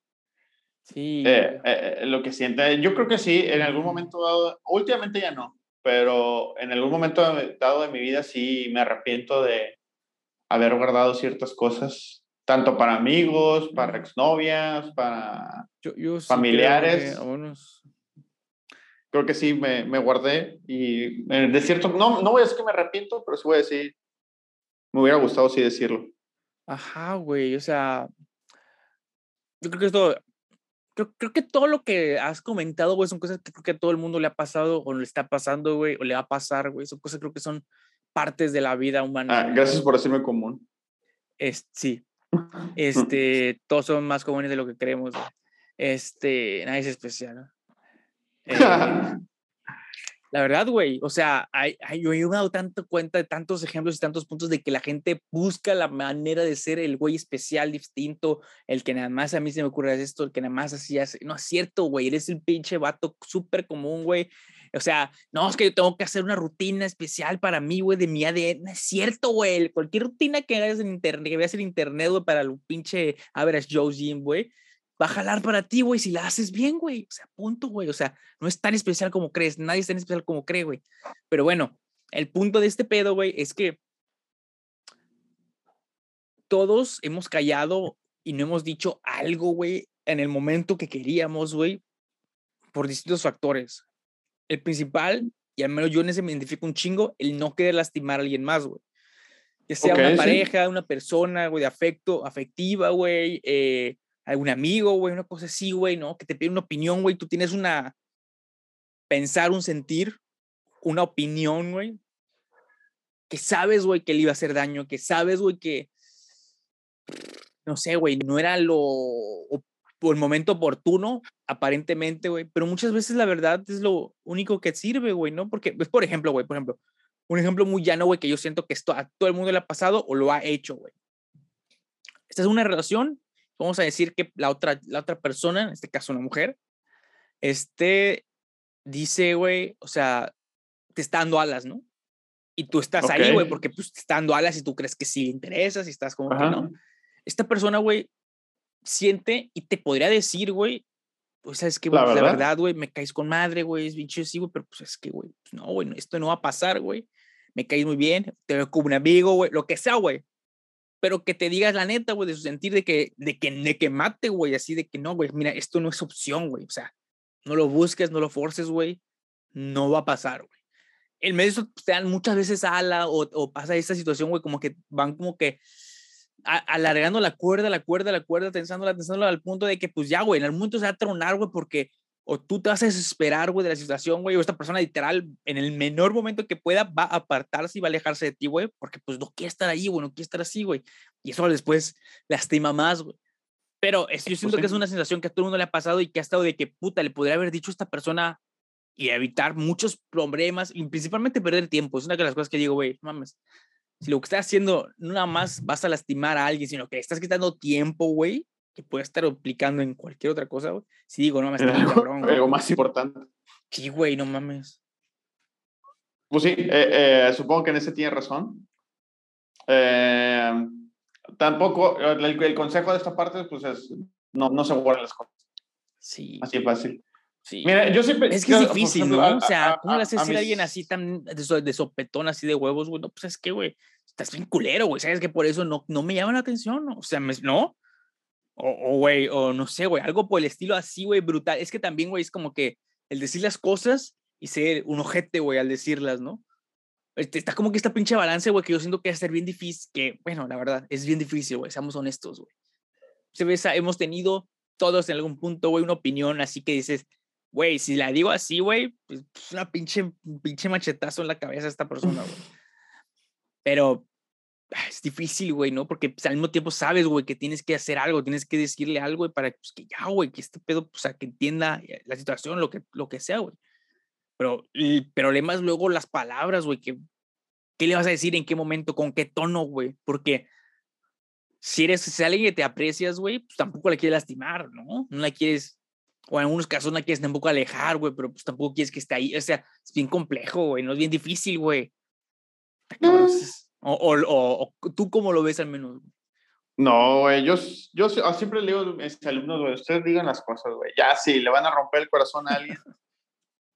Sí. Eh, eh, eh, lo que siente, yo creo que sí, en algún momento dado, últimamente ya no, pero en algún momento dado de mi vida sí me arrepiento de haber guardado ciertas cosas, tanto para amigos, para exnovias, para familiares. Creo que, creo que sí me, me, guardé y de cierto, no, no voy a decir que me arrepiento, pero sí voy a decir, me hubiera gustado sí decirlo. Ajá, güey, o sea, yo creo que esto creo, creo que todo lo que has comentado, güey, son cosas que creo que a todo el mundo le ha pasado o le está pasando, güey, o le va a pasar, güey. Son cosas creo que son partes de la vida humana. Ah, gracias por decirme común. Es, sí. Este, todos son más comunes de lo que creemos. Güey. Este, nadie es especial. Eh, la verdad, güey, o sea, hay, yo he dado tanto cuenta de tantos ejemplos y tantos puntos de que la gente busca la manera de ser el güey especial, distinto, el que nada más a mí se me ocurre esto, el que nada más así hace. No es cierto, güey, eres el pinche vato súper común, güey. O sea, no, es que yo tengo que hacer una rutina especial para mí, güey, de mi ADN. No es cierto, güey. Cualquier rutina que hagas en internet, que veas en internet, güey, para el pinche average Joe Jim, güey, va a jalar para ti, güey, si la haces bien, güey. O sea, punto, güey. O sea, no es tan especial como crees. Nadie es tan especial como cree, güey. Pero bueno, el punto de este pedo, güey, es que todos hemos callado y no hemos dicho algo, güey, en el momento que queríamos, güey, por distintos factores. El principal, y al menos yo en ese me identifico un chingo, el no querer lastimar a alguien más, güey. Que sea una pareja, una persona, güey, de afecto, afectiva, güey, eh, algún amigo, güey, una cosa así, güey, ¿no? Que te pide una opinión, güey, tú tienes una, pensar, un sentir, una opinión, güey, que sabes, güey, que le iba a hacer daño, que sabes, güey, que, no sé, güey, no era lo, el momento oportuno, aparentemente, güey, pero muchas veces la verdad es lo único que sirve, güey, ¿no? Porque, pues, por ejemplo, güey, por ejemplo, un ejemplo muy llano, güey, que yo siento que esto a todo el mundo le ha pasado o lo ha hecho, güey. Esta es una relación vamos a decir que la otra, la otra persona, en este caso una mujer, este, dice, güey, o sea, te está dando alas, ¿no? Y tú estás ahí, güey, porque pues, te está dando alas y tú crees que sí le interesas y estás como que no. Esta persona, güey, siente y te podría decir, güey, pues sabes que, la, verdad, güey, me caes con madre, güey, es bicho sí, güey, pero pues es que, güey, pues, no, güey, esto no va a pasar, güey. Me caes muy bien, te veo como un amigo, güey, lo que sea, güey pero que te digas la neta, güey, de su sentir de que, de que, de que mate, güey, así de que no, güey, mira, esto no es opción, güey, o sea, no lo busques, no lo forces, güey, no va a pasar, güey. El medio te dan muchas veces ala o, o pasa esta situación, güey, como que van como que alargando la cuerda, la cuerda, la cuerda, tensándola, tensándola al punto de que, pues ya, güey, en algún momento se va a tronar, güey, porque o tú te vas a desesperar, güey, de la situación, güey, o esta persona literal, en el menor momento que pueda, va a apartarse y va a alejarse de ti, güey, porque pues no quiere estar ahí, güey, no quiere estar así, güey. Y eso después lastima más, güey. Pero es, yo pues siento que es una sensación que a todo el mundo le ha pasado y que ha estado de que, puta, le podría haber dicho a esta persona y evitar muchos problemas y principalmente perder tiempo. Es una de las cosas que digo, güey, mames, si lo que estás haciendo no nada más vas a lastimar a alguien, sino que estás quitando tiempo, güey, que puede estar aplicando en cualquier otra cosa, güey. Sí, digo, no me está cabrón. Algo más importante. Sí, güey, no mames. Pues sí, eh, eh, supongo que en ese tiene razón. Eh, tampoco, el, consejo de esta parte, pues es, no, no se guarden las cosas. Sí. Así fácil. Sí. Mira, yo siempre... Es que es difícil, ¿no? o sea, ¿cómo le haces decir a alguien así tan de, sopetón, así de huevos, güey? No, pues es que, güey, estás bien culero, güey. ¿Sabes que por eso no, no me llama la atención? O sea, no. O, güey, o, no sé, güey, algo por el estilo así, güey, brutal. Es que también, güey, es como que el decir las cosas y ser un ojete, güey, al decirlas, ¿no? Este, está como que esta pinche balance, güey, que yo siento que va a ser bien difícil, que, bueno, la verdad, es bien difícil, güey, seamos honestos, güey. Se ve, hemos tenido todos en algún punto, güey, una opinión así que dices, güey, si la digo así, güey, pues, pues una pinche, pinche machetazo en la cabeza a esta persona, güey. Pero es difícil, güey, ¿no? Porque pues, al mismo tiempo sabes, güey, que tienes que hacer algo, tienes que decirle algo, güey, para pues, que ya, güey, que este pedo, pues, a que entienda eh, la situación, lo que, lo que sea, güey. Pero el problema es luego las palabras, güey, que, ¿qué le vas a decir en qué momento, con qué tono, güey? Porque si eres, si alguien que te aprecias, güey, pues tampoco la quieres lastimar, ¿no? No la quieres, o en algunos casos no la quieres tampoco alejar, güey, pero pues tampoco quieres que esté ahí. O sea, es bien complejo, güey, no es bien difícil, güey. O, o, o, tú cómo lo ves al menos? No, güey, yo, yo ah, siempre le digo a mis alumnos, güey, ustedes digan las cosas, güey. Ya, si le van a romper el corazón a alguien.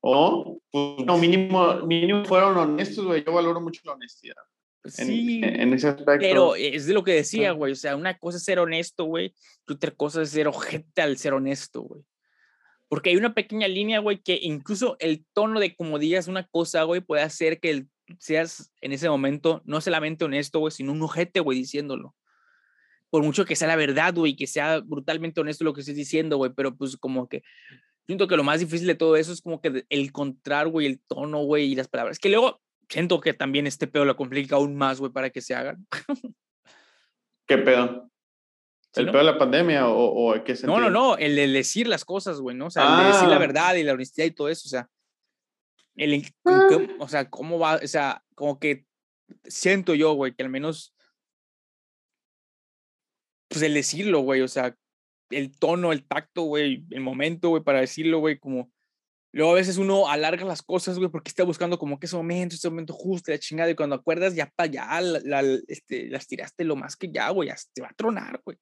o, pues, no, mínimo, mínimo fueron honestos, güey. Yo valoro mucho la honestidad. Pues sí, en, ese aspecto. Pero es de lo que decía, güey. O sea, una cosa es ser honesto, güey. Y otra cosa es ser ojete al ser honesto, güey. Porque hay una pequeña línea, güey, que incluso el tono de como digas una cosa, güey, puede hacer que el seas en ese momento no solamente honesto, güey, sino un ojete, güey, diciéndolo. por mucho que sea la verdad, güey, que sea brutalmente honesto lo que estoy diciendo, güey, pero pues como que siento que lo más difícil de todo eso es como que el encontrar, güey, el tono, güey, y las palabras. Que luego siento que también este pedo lo complica aún más, güey, para que se hagan. ¿Qué pedo? ¿El pedo de la pandemia o, o qué sentido? No, no, no, el de decir las cosas, güey, ¿no? O sea, el de decir la ah. verdad y la honestidad y todo eso, o sea, el, ah. o sea, cómo va, o sea, como que siento yo, güey, que al menos, pues el decirlo, güey, o sea, el tono, el tacto, güey, el momento, güey, para decirlo, güey, como, luego a veces uno alarga las cosas, güey, porque está buscando como que ese momento, ese momento justo, la chingada, y cuando acuerdas, ya para allá, la, este, las tiraste lo más que ya, güey, ya te va a tronar, güey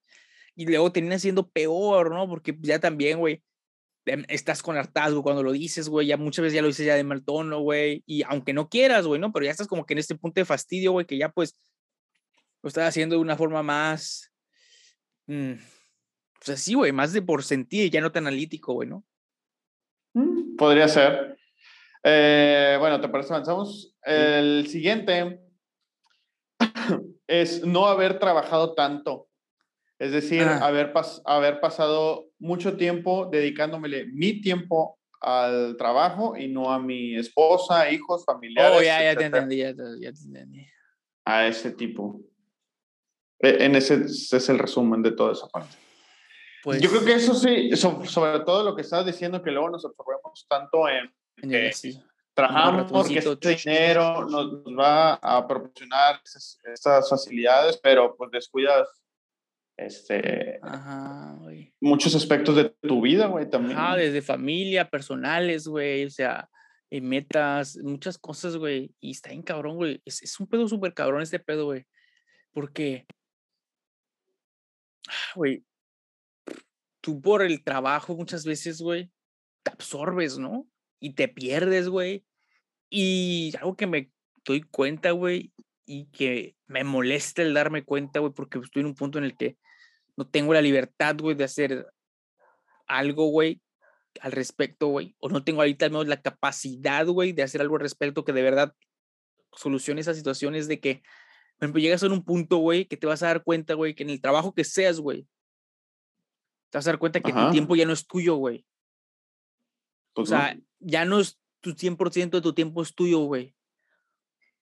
y luego termina siendo peor, ¿no? Porque ya también, güey, estás con hartazgo cuando lo dices, güey, ya muchas veces ya lo dices ya de mal tono, güey, y aunque no quieras, güey, ¿no? Pero ya estás como que en este punto de fastidio, güey, que ya pues lo estás haciendo de una forma más, mm, pues así, güey, más de por sentir, ya no tan analítico, güey, ¿no? Mm, podría ser. Eh, bueno, ¿te parece? Avanzamos. El siguiente es no haber trabajado tanto. Es decir, haber, haber pasado mucho tiempo dedicándomele mi tiempo al trabajo y no a mi esposa, hijos, familiares. Oh, ya, ya te entendí, ya te, entendí. A ese tipo. E, en ese, es el resumen de toda esa parte. Pues, Yo creo que eso sí, sobre todo lo que estás diciendo, que luego nos absorbemos tanto en, que trabajamos porque este dinero nos, va a proporcionar esas facilidades, pero pues descuidas este, muchos aspectos de tu vida, güey, también. Ah, desde familia, personales, güey, o sea, y metas, muchas cosas, güey, y está bien cabrón, güey, es, es un pedo súper cabrón este pedo, güey, porque, güey, tú por el trabajo muchas veces, güey, te absorbes, ¿no? Y te pierdes, güey, y algo que me doy cuenta, güey, y que me molesta el darme cuenta, güey, porque estoy en un punto en el que no tengo la libertad, güey, de hacer algo, güey, al respecto, güey, o no tengo ahorita al menos la capacidad, güey, de hacer algo al respecto que de verdad solucione esas situaciones de que, por ejemplo, llegas a un punto, güey, que te vas a dar cuenta, güey, que en el trabajo que seas, güey, te vas a dar cuenta que tu tiempo ya no es tuyo, güey. o sea, ya no es tu 100% de tu tiempo es tuyo, güey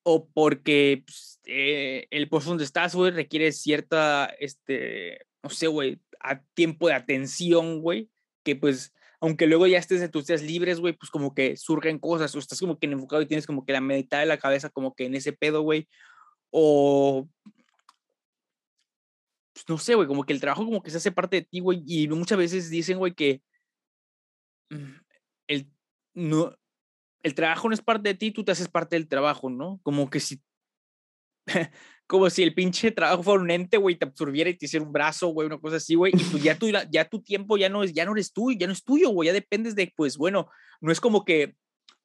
o porque pues, eh, el puesto donde estás, güey, requiere cierta, este, no sé, güey, a tiempo de atención, güey, que pues, aunque luego ya estés en tus días libres, güey, pues como que surgen cosas, o estás como que enfocado y tienes como que la mitad de la cabeza como que en ese pedo, güey, o, pues no sé, güey, como que el trabajo como que se hace parte de ti, güey, y muchas veces dicen, güey, que mm, el, no, el trabajo no es parte de ti, tú te haces parte del trabajo, ¿no? Como que si, como si el pinche trabajo fuera un ente, güey, te absorbiera y te hiciera un brazo, güey, una cosa así, güey, y pues ya tu, ya tu tiempo ya no, es, ya no eres tú, ya no es tuyo, güey, ya dependes de, pues bueno, no es como que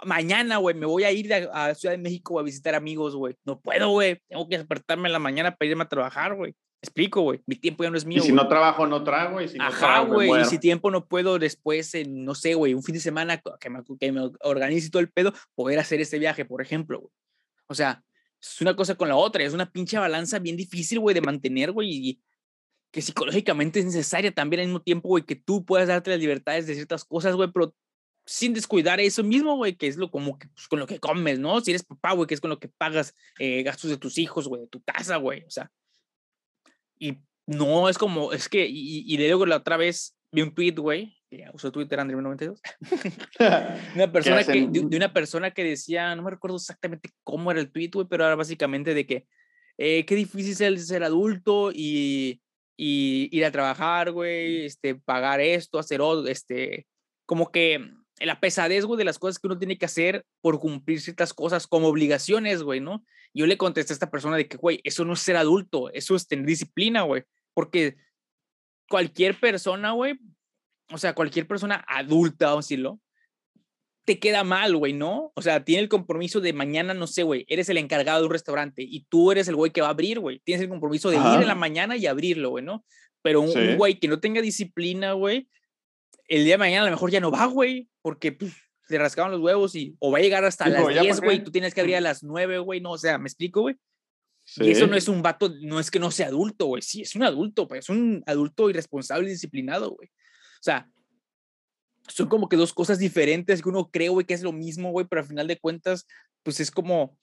mañana, güey, me voy a ir a, Ciudad de México a visitar amigos, güey, no puedo, güey, tengo que despertarme en la mañana para irme a trabajar, güey. Explico, güey. Mi tiempo ya no es mío. Y si no trabajo, no trago. Y si no Ajá, güey. Y si tiempo no puedo después, en, no sé, güey, un fin de semana que me, que me organice todo el pedo, poder hacer ese viaje, por ejemplo, güey. O sea, es una cosa con la otra. Es una pinche balanza bien difícil, güey, de mantener, güey. Y que psicológicamente es necesaria también al mismo tiempo, güey, que tú puedas darte las libertades de ciertas cosas, güey, pero sin descuidar eso mismo, güey, que es lo como que pues, con lo que comes, ¿no? Si eres papá, güey, que es con lo que pagas eh, gastos de tus hijos, güey, de tu casa, güey. O sea, y no es como, es que, y, y luego la otra vez vi un tweet, güey, que usó Twitter André 92, una persona que, de, una persona que decía, no me recuerdo exactamente cómo era el tweet, güey, pero era básicamente de que eh, qué difícil es ser adulto y, y ir a trabajar, güey, este, pagar esto, hacer otro, este, como que la pesadez, güey, de las cosas que uno tiene que hacer por cumplir ciertas cosas como obligaciones, güey, ¿no? Yo le contesté a esta persona de que, güey, eso no es ser adulto, eso es tener disciplina, güey, porque cualquier persona, güey, o sea, cualquier persona adulta, vamos a decirlo, te queda mal, güey, ¿no? O sea, tiene el compromiso de mañana, no sé, güey, eres el encargado de un restaurante y tú eres el güey que va a abrir, güey. Tienes el compromiso de ir en la mañana y abrirlo, güey, ¿no? Pero un güey que no tenga disciplina, güey, el día de mañana a lo mejor ya no va, güey, porque pues, se rascaban los huevos y o va a llegar hasta las 10, güey, tú tienes que abrir a las 9, güey, no, o sea, ¿me explico, güey? Y eso no es un vato, no es que no sea adulto, güey. Sí, es un adulto, pues es un adulto irresponsable y disciplinado, güey. O sea, son como que dos cosas diferentes que uno cree, güey, que es lo mismo, güey, pero al final de cuentas, pues es como,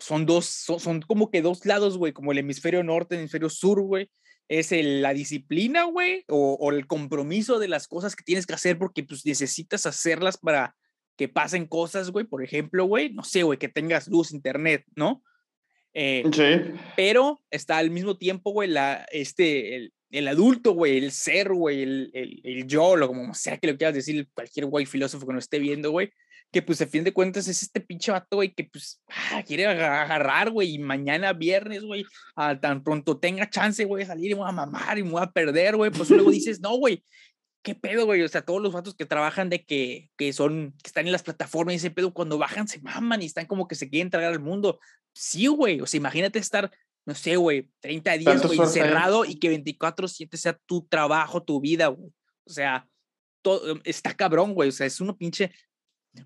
son dos, son, como que dos lados, güey, como el hemisferio norte, el hemisferio sur, güey. Es la disciplina, güey, o, o, el compromiso de las cosas que tienes que hacer porque pues necesitas hacerlas para que pasen cosas, güey. Por ejemplo, güey, no sé, güey, que tengas luz, internet, ¿no? Eh, sí. Pero está al mismo tiempo, güey, la, este, el, el adulto, güey, el ser, güey, el, el, el, yo, lo como sea que lo quieras decir, cualquier güey filósofo que nos esté viendo, güey, que pues a fin de cuentas es este pinche vato, güey, que pues ah, quiere agarrar, güey, y mañana viernes, güey, tan pronto tenga chance, güey, salir y me voy a mamar y me voy a perder, güey, pues luego dices, no, güey, ¿qué pedo, güey? O sea, todos los vatos que trabajan de que, que son, que están en las plataformas y ese pedo, cuando bajan se maman y están como que se quieren tragar al mundo. Sí, güey, o sea, imagínate estar, no sé, güey, 30 días, güey, encerrado y que 24-7 sea tu trabajo, tu vida, güey. O sea, todo, está cabrón, güey, o sea, es uno pinche,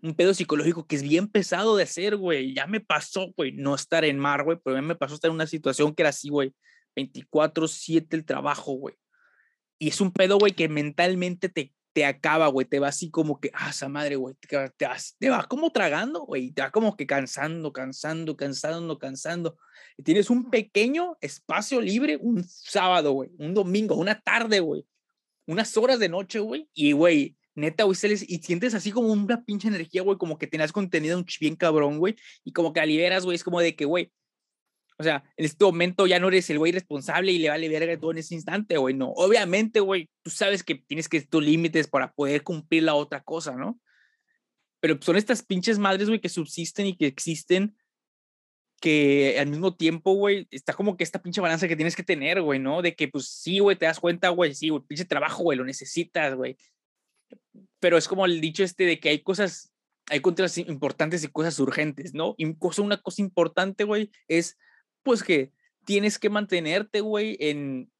un pedo psicológico que es bien pesado de hacer, güey. Ya me pasó, güey, no estar en mar, güey, pero ya me pasó estar en una situación que era así, güey, 24-7 el trabajo, güey. Y es un pedo, güey, que mentalmente te, te acaba, güey. Te va así como que, ah, esa madre, güey. Te, te, te, va como tragando, güey. Te va como que cansando, cansando, cansando, cansando. Y tienes un pequeño espacio libre un sábado, güey. Un domingo, una tarde, güey. Unas horas de noche, güey. Y, güey, neta, güey, y sientes así como una pinche energía, güey, como que tenías contenido un bien cabrón, güey. Y como que la liberas, güey. Es como de que, güey, o sea, en este momento ya no eres el güey responsable y le vale verga todo en ese instante, güey. No, obviamente, güey, tú sabes que tienes que tus límites para poder cumplir la otra cosa, ¿no? Pero son estas pinches madres, güey, que subsisten y que existen, que al mismo tiempo, güey, está como que esta pinche balanza que tienes que tener, güey, ¿no? De que, pues sí, güey, te das cuenta, güey, sí, güey, pinche trabajo, güey, lo necesitas, güey. Pero es como el dicho este de que hay cosas, hay cosas importantes y cosas urgentes, ¿no? Y cosa, una cosa importante, güey, es pues que tienes que mantenerte, güey, en,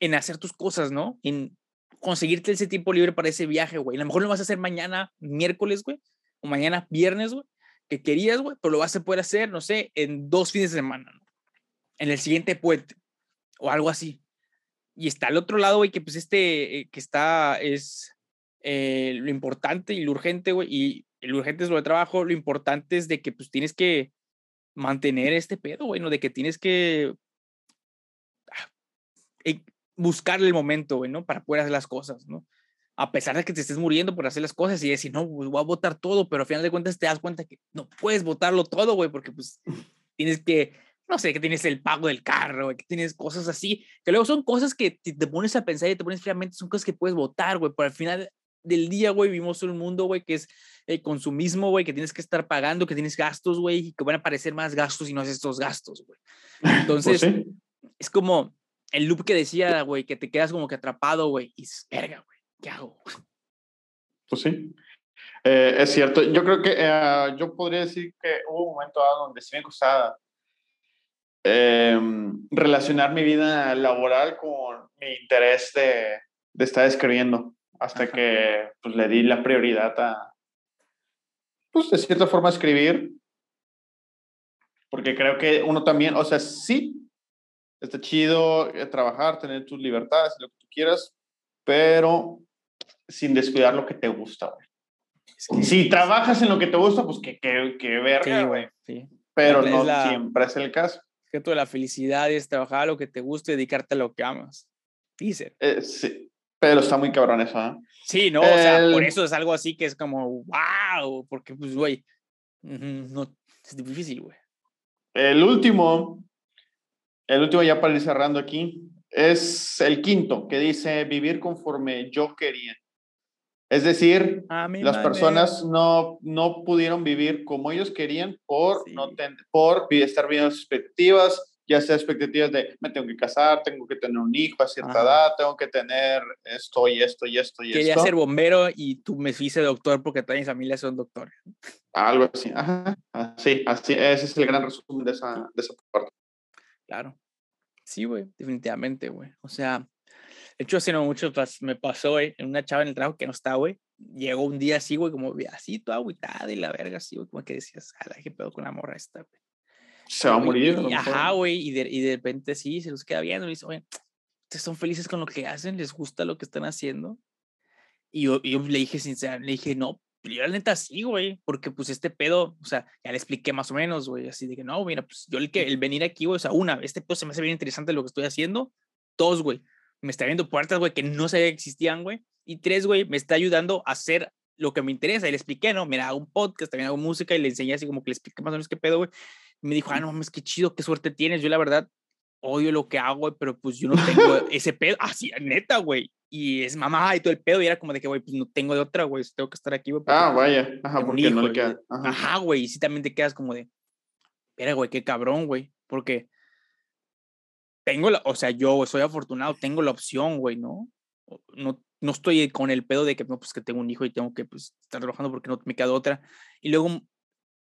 en hacer tus cosas, ¿no? En conseguirte ese tiempo libre para ese viaje, güey. A lo mejor lo vas a hacer mañana, miércoles, güey, o mañana, viernes, güey, que querías, güey, pero lo vas a poder hacer, no sé, en dos fines de semana, ¿no? En el siguiente puente, o algo así. Y está al otro lado, güey, que pues este, eh, que está, es eh, lo importante y lo urgente, güey, y lo urgente es lo de trabajo, lo importante es de que pues tienes que mantener este pedo, bueno, de que tienes que ah, eh, buscarle el momento, güey, ¿no? Para poder hacer las cosas, ¿no? A pesar de que te estés muriendo por hacer las cosas y decir, no, pues voy a votar todo, pero al final de cuentas te das cuenta que no puedes votarlo todo, güey, porque pues tienes que, no sé, que tienes el pago del carro, güey, que tienes cosas así, que luego son cosas que te, te pones a pensar y te pones fríamente, son cosas que puedes votar, güey, pero al final del día, güey, vivimos en un mundo, güey, que es el consumismo, güey, que tienes que estar pagando, que tienes gastos, güey, y que van a aparecer más gastos y no haces estos gastos, güey. Pues Entonces, es como el loop que decía, güey, que te quedas como que atrapado, güey, y es, verga, güey, ¿qué hago? Pues sí. Eh, es cierto. Yo creo que eh, yo podría decir que hubo un momento donde sí me costaba em, relacionar mi vida laboral con mi interés de, de estar escribiendo hasta que pues, le di la prioridad a, pues de cierta forma, escribir, porque creo que uno también, o sea, sí, está chido eh, trabajar, tener tus libertades, lo que tú quieras, pero sin descuidar lo que te gusta, güey. si trabajas en lo que te gusta, pues que, que, que verga, güey. Sí, Pero no siempre es el caso. Que toda la felicidad es trabajar lo que te gusta y dedicarte a lo que amas. Dice. Eh, sí, pero está muy cabrón eso, ¿eh? Sí, no, o sea, por eso es algo así que es como, wow, porque pues, güey, no, es difícil, güey. El último, el último ya para ir cerrando aquí, es el quinto, que dice vivir conforme yo quería. Es decir, las personas no, no pudieron vivir como ellos querían por, no por estar viendo sus expectativas, ya sea expectativas de me tengo que casar, tengo que tener un hijo a cierta edad, tengo que tener esto y esto y esto y esto. Quería ser bombero y tú me fuiste doctor porque toda mi familia son doctores. Algo así, ajá. Sí, así, ese es el gran resumen de esa, de esa parte. Claro. Sí, güey, definitivamente, güey. O sea, de hecho, hace no mucho me pasó, güey, en una chava en el trabajo que no está, güey. Llegó un día así, güey, como así, toda agüitada y la verga, así, güey, como que decías, ala, qué pedo con la morra esta, güey. Se va a morir. ajá, güey, y de, y de repente sí, se los queda viendo y dice, oye, ustedes son felices con lo que hacen, les gusta lo que están haciendo. Y yo, yo le dije sinceramente, le dije, no, yo la neta sí, güey, porque pues este pedo, o sea, ya le expliqué más o menos, güey, así de que no, mira, pues yo el que el venir aquí, güey, o sea, una, este pedo se me hace bien interesante lo que estoy haciendo. Dos, güey, me está abriendo puertas, güey, que no sabía que existían, güey. Y tres, güey, me está ayudando a hacer lo que me interesa. Y le expliqué, ¿no? Mira, hago un podcast, también hago música y le enseñé así como que le expliqué más o menos qué pedo, güey. Me dijo, ah, no mames, qué chido, qué suerte tienes. Yo la verdad odio lo que hago, güey, pero pues yo no tengo ese pedo. Así, neta, güey y es mamá y todo el pedo, y era como de que, güey, pues no tengo de otra, güey, tengo que estar aquí, güey. Ah, vaya, ajá, porque no le queda. Ajá, güey, y sí también te quedas como de, espera, güey, qué cabrón, güey, porque tengo la, o sea, yo soy afortunado, tengo la opción, güey, ¿no? No, no estoy con el pedo de que, no, pues que tengo un hijo y tengo que, pues, estar trabajando porque no me queda otra. Y luego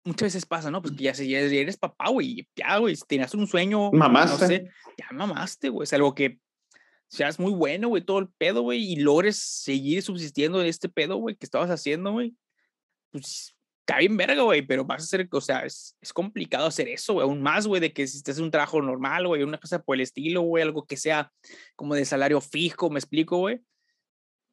muchas veces pasa, ¿no? Pues que ya, ya eres papá, güey, ya, güey, tenías un sueño, mamaste. no sé, ya mamaste, güey, es algo que seas muy bueno, güey, todo el pedo, güey, y logres seguir subsistiendo en este pedo, güey, que estabas haciendo, güey, pues está bien verga, güey, pero vas a hacer, o sea, es, es complicado hacer eso, güey, aún más, güey, de que si estés en un trabajo normal, güey, una cosa por el estilo, güey, algo que sea como de salario fijo, me explico, güey,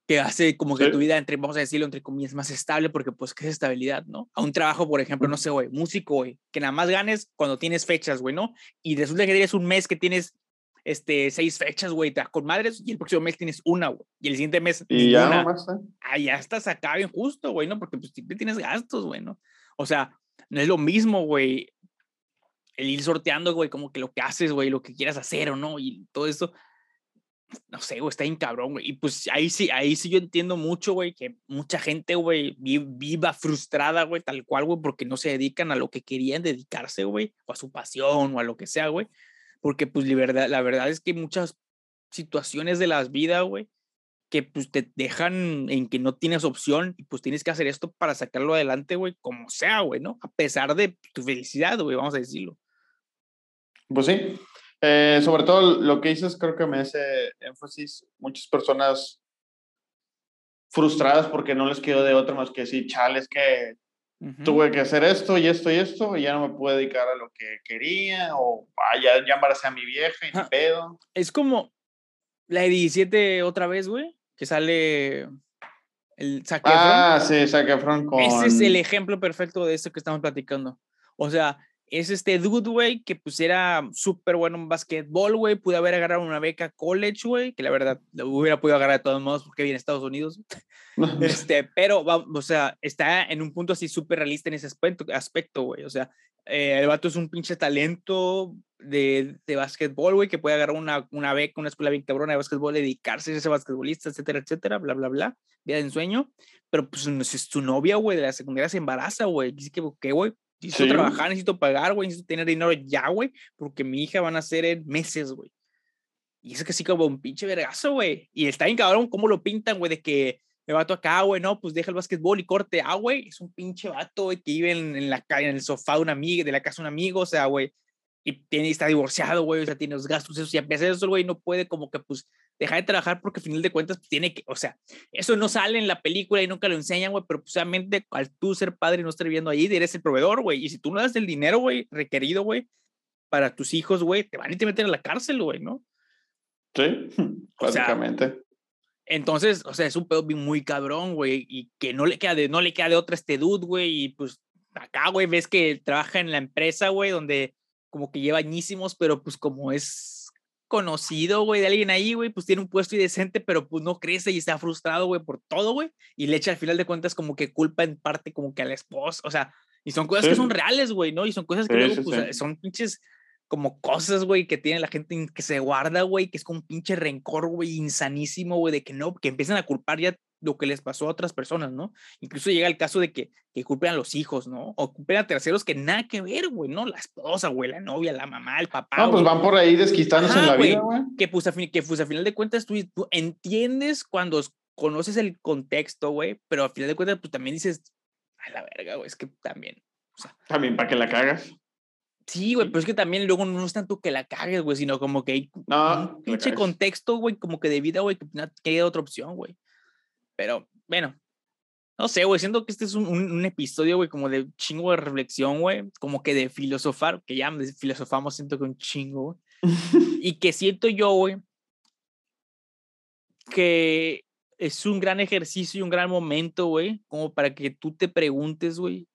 que hace como que tu vida, entre, vamos a decirlo, entre comillas, más estable, porque pues, ¿qué es estabilidad, no? A un trabajo, por ejemplo, no sé, güey, músico, güey, que nada más ganes cuando tienes fechas, güey, ¿no? Y resulta que tienes un mes que tienes este, seis fechas, güey, con madres, y el próximo mes tienes una, güey, y el siguiente mes y ya nomás, Ah, ya estás acá bien justo, güey, ¿no? Porque pues siempre tienes gastos, güey, ¿no? O sea, no es lo mismo, güey, el ir sorteando, güey, como que lo que haces, güey, lo que quieras hacer o no, y todo eso, no sé, güey, está bien cabrón, güey. Y pues ahí sí, ahí sí yo entiendo mucho, güey, que mucha gente, güey, viva frustrada, güey, tal cual, güey, porque no se dedican a lo que querían dedicarse, güey, o a su pasión o a lo que sea, güey porque pues la verdad, la verdad es que muchas situaciones de las vidas, güey, que pues te dejan en que no tienes opción y pues tienes que hacer esto para sacarlo adelante, güey, como sea, güey, ¿no? A pesar de tu felicidad, güey, vamos a decirlo. Pues sí, eh, sobre todo lo que dices creo que me hace énfasis muchas personas frustradas porque no les quedó de otra más que decir, chales, que Tuve que hacer esto y esto y esto y ya no me pude dedicar a lo que quería o ah, ya, ya embaracé a mi vieja y mi pedo. Es como la de 17 otra vez, güey, que sale el Zac Ah, sí, Zac con... Ese es el ejemplo perfecto de esto que estamos platicando. O sea, es este dude, güey, que pues era súper bueno en básquetbol, güey. Pude haber agarrado una beca college, güey, que la verdad lo hubiera podido agarrar de todos modos porque viene a Estados Unidos. este, pero, o sea, está en un punto así súper realista en ese aspecto, aspecto güey. O sea, eh, el vato es un pinche talento de, de básquetbol, güey, que puede agarrar una, una beca, una escuela bien cabrona de básquetbol, dedicarse a ese basquetbolista, etcétera, etcétera, bla, bla, bla. Vida de ensueño. Pero pues su novia, güey, de la secundaria se embaraza, güey. Dice que, ¿qué, güey? Necesito trabajar, necesito pagar, güey, necesito tener dinero ya, güey, porque mi hija van a ser en meses, güey. Y es que sí como un pinche vergazo, güey. Y está bien cabrón cómo lo pintan, güey, de que me vato acá, güey, no, pues deja el básquetbol y corte. Ah, güey, es un pinche vato, güey, que vive en, en la calle, en el sofá de una amiga, de la casa de un amigo, o sea, güey, y tiene, está divorciado, güey, o sea, tiene los gastos, eso, y a pesar de eso, güey, no puede como que, pues, dejar de trabajar porque al final de cuentas pues, tiene que, o sea, eso no sale en la película y nunca lo enseñan, güey, pero pues obviamente al tú ser padre y no estar viviendo ahí, eres el proveedor, güey, y si tú no das el dinero, güey, requerido, güey, para tus hijos, güey, te van a ir a meter en la cárcel, güey, ¿no? Sí, básicamente. entonces, o sea, es un pedo muy cabrón, güey, y que no le queda de, no le queda de otra este dude, güey, y pues acá, güey, ves que trabaja en la empresa, güey, donde como que lleva añísimos, pero pues como es conocido, güey, de alguien ahí, güey, pues tiene un puesto indecente, pero pues no crece y está frustrado, güey, por todo, güey, y le echa al final de cuentas como que culpa en parte como que a la esposa, o sea, y son cosas que son reales, güey, ¿no? Y son cosas que luego, pues, son pinches como cosas, güey, que tiene la gente que se guarda, güey, que es como un pinche rencor, güey, insanísimo, güey, de que no, que empiezan a culpar ya lo que les pasó a otras personas, ¿no? Incluso llega el caso de que, que culpen a los hijos, ¿no? O culpen a terceros que nada que ver, güey, ¿no? La esposa, güey, la novia, la mamá, el papá. No, pues van por ahí desquitándose en la vida, güey. Que pues, a que pues a final de cuentas tú, tú entiendes cuando conoces el contexto, güey, pero a final de cuentas pues también dices, a la verga, güey, es que también. O sea, también para que la cagas. Sí, güey, pero es que también luego no es tanto que la cagues, güey, sino como que hay un pinche contexto, güey, como que de vida, güey, que no hay otra opción, güey. Pero bueno, no sé, güey, siento que este es un, un, episodio, güey, como de chingo de reflexión, güey, como que de filosofar, que ya filosofamos, siento que un chingo, güey. y que siento yo, güey, que es un gran ejercicio y un gran momento, güey, como para que tú te preguntes, güey,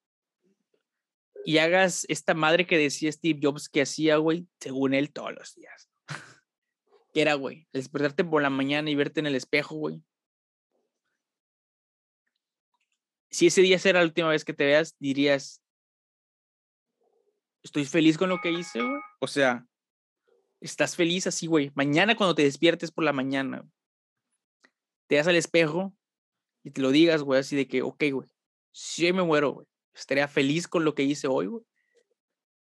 y hagas esta madre que decía Steve Jobs que hacía, güey, según él, todos los días. que era, güey, despertarte por la mañana y verte en el espejo, güey. Si ese día será la última vez que te veas, dirías, estoy feliz con lo que hice, güey. O sea, estás feliz así, güey. Mañana cuando te despiertes por la mañana, te das al espejo y te lo digas, güey, así de que, ok, güey, si me muero, güey, estaría feliz con lo que hice hoy, güey.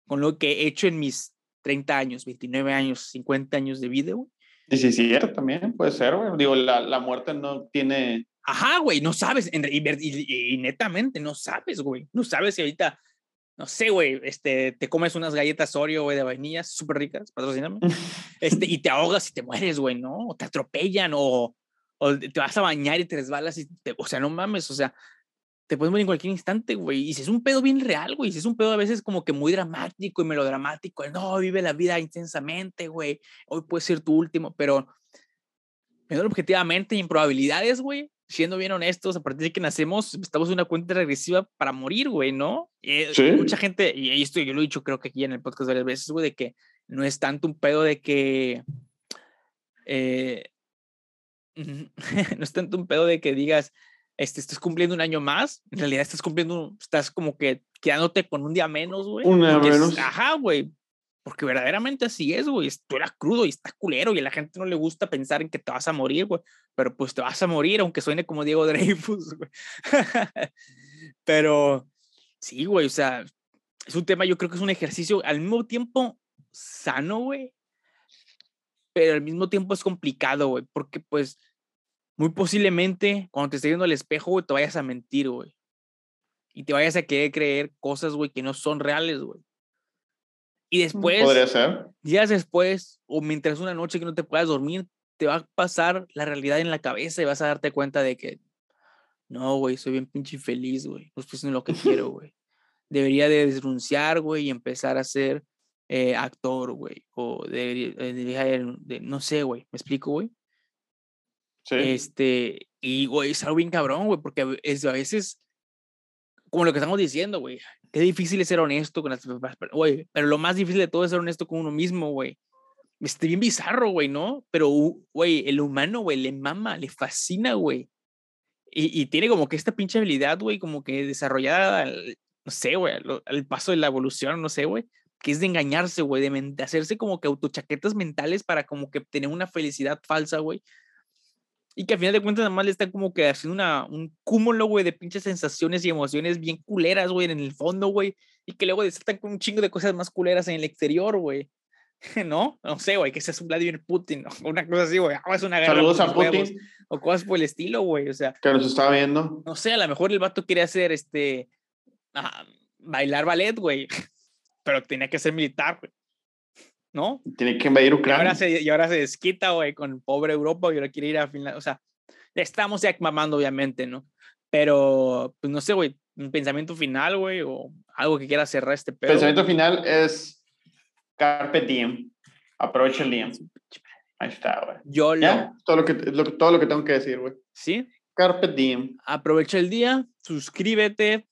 Con lo que he hecho en mis 30 años, 29 años, 50 años de vida, güey. Y sí, cierto, también puede ser, güey. Digo, la, la muerte no tiene... Ajá, güey, no sabes, y, netamente no sabes, güey. No sabes si ahorita, no sé, güey, este, te comes unas galletas Oreo, güey, de vainilla, súper ricas, patrocíname, este, y te ahogas y te mueres, güey, ¿no? O te atropellan, o, o te vas a bañar y te resbalas y te, o sea, no mames, o sea, te puedes morir en cualquier instante, güey. Y si es un pedo bien real, güey, si es un pedo a veces como que muy dramático y melodramático, no, vive la vida intensamente, güey, hoy puede ser tu último, pero objetivamente y en probabilidades, güey, siendo bien honestos, a partir de que nacemos, estamos en una cuenta regresiva para morir, güey, ¿no? Eh, Mucha gente, y esto yo lo he dicho creo que aquí en el podcast varias veces, güey, de que no es tanto un pedo de que... Eh, no es tanto un pedo de que digas, este, estás cumpliendo un año más, en realidad estás cumpliendo, estás como que quedándote con un día menos, güey. Un día menos. ajá, güey. Porque verdaderamente así es, güey. Tú eras crudo y está culero y a la gente no le gusta pensar en que te vas a morir, güey. Pero pues te vas a morir, aunque suene como Diego Dreyfus, güey. Pero sí, güey, o sea, es un tema, yo creo que es un ejercicio al mismo tiempo sano, güey. Pero al mismo tiempo es complicado, güey, porque pues muy posiblemente cuando te estés viendo al espejo, güey, te vayas a mentir, güey. Y te vayas a querer creer cosas, güey, que no son reales, güey. Y después, podría ser. días después, o mientras una noche que no te puedas dormir, te va a pasar la realidad en la cabeza y vas a darte cuenta de que, no, güey, soy bien pinche feliz, güey. No estoy haciendo lo que quiero, güey. Debería de denunciar, güey, y empezar a ser eh, actor, güey. O debería, de, no sé, güey. ¿Me explico, güey? Este, y, güey, es algo bien cabrón, güey, porque es, a veces, como lo que estamos diciendo, güey, qué difícil es ser honesto con las personas, güey, pero lo más difícil de todo es ser honesto con uno mismo, güey. Este, bien bizarro, güey, ¿no? Pero, güey, el humano, güey, le mama, le fascina, güey. Y, y, tiene como que esta pinche habilidad, güey, como que desarrollada, no sé, güey, al paso de la evolución, no sé, güey, que es de engañarse, güey, de, de, hacerse como que autochaquetas mentales para como que tener una felicidad falsa, güey, y que al final de cuentas nada más le están como que haciendo una, un cúmulo, güey, de pinches sensaciones y emociones bien culeras, güey, en el fondo, güey. Y que luego están con un chingo de cosas más culeras en el exterior, güey. ¿No? No sé, güey, que seas un Vladimir Putin, o una cosa así, güey. Ah, es una guerra. Saludos a Putin. o cosas por el estilo, güey, o sea. Que nos estaba viendo. No sé, a lo mejor el vato quiere hacer, este, bailar ballet, güey. Pero tenía que ser militar, güey. ¿No? Tiene que invadir Ucrania. Y ahora se, y ahora se desquita, güey, con pobre Europa y ahora quiere ir a Finlandia. O sea, estamos ya mamando, obviamente, ¿no? Pero, pues no sé, güey, un pensamiento final, güey, o algo que quiera cerrar este pedo. Pensamiento final es Carpe Diem. Aprovecha el día. Ahí está, güey. Yo ¿Ya? Todo lo, que, todo lo que tengo que decir, güey. ¿Sí? Carpe Diem. Aprovecha el día, suscríbete.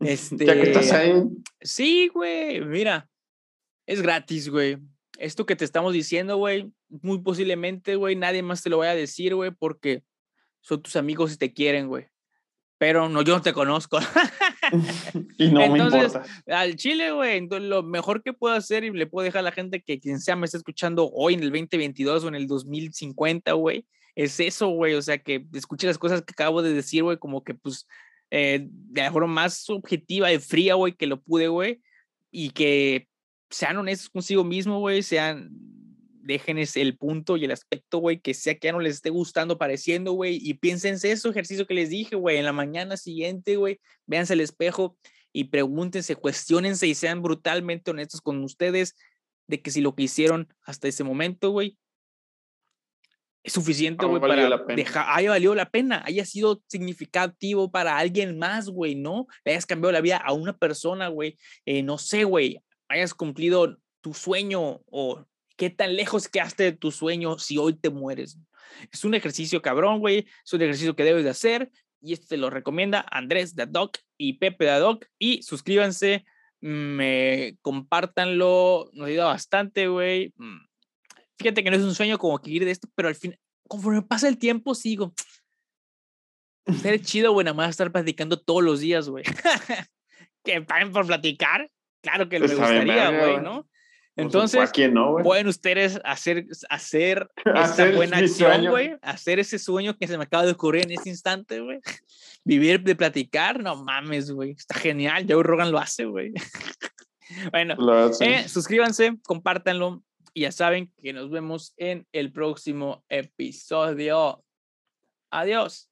este... Ya que estás ahí. Sí, güey, mira, es gratis, güey. Esto que te estamos diciendo, güey, muy posiblemente, güey, nadie más te lo vaya a decir, güey, porque son tus amigos y te quieren, güey. Pero no, yo no te conozco. y no me importa. Al Chile, güey, entonces lo mejor que puedo hacer y le puedo dejar a la gente que quien sea me está escuchando hoy en el 2022 o en el 2050, güey, es eso, güey. O sea, que escuche las cosas que acabo de decir, güey, como que pues eh, de la forma más objetiva y fría, güey, que lo pude, güey. Y que sean honestos consigo mismo, güey, sean, déjenles el punto y el aspecto, güey, que sea que ya no les esté gustando, pareciendo, güey, y piénsense eso, ejercicio que les dije, güey, en la mañana siguiente, güey, véanse el espejo y pregúntense, cuestionense y sean brutalmente honestos con ustedes de que si lo que hicieron hasta ese momento, güey, es suficiente, güey, para dejar, haya valido la pena, haya sido significativo para alguien más, güey, ¿no? Le hayas cambiado la vida a una persona, güey, eh, no sé, güey, hayas cumplido tu sueño o qué tan lejos quedaste de tu sueño si hoy te mueres. Es un ejercicio cabrón, güey, es un ejercicio que debes de hacer y este te lo recomienda Andrés de Doc y Pepe de Doc y suscríbanse, me compártanlo, nos ayuda bastante, güey. Mm, fíjate que no es un sueño como que ir de esto, pero al fin, conforme pasa el tiempo, sigo. Ser chido, güey, nada más estar platicando todos los días, güey. que paguen por platicar. Claro que me pues, gustaría, güey, ¿no? Entonces, pueden ustedes hacer, hacer esta buena acción, güey. Hacer ese sueño que se me acaba de ocurrir en este instante, güey. Vivir de platicar, no mames, güey. Está genial. Joe Rogan lo hace, güey. bueno, eh, suscríbanse, compártanlo, y ya saben que nos vemos en el próximo episodio. Adiós.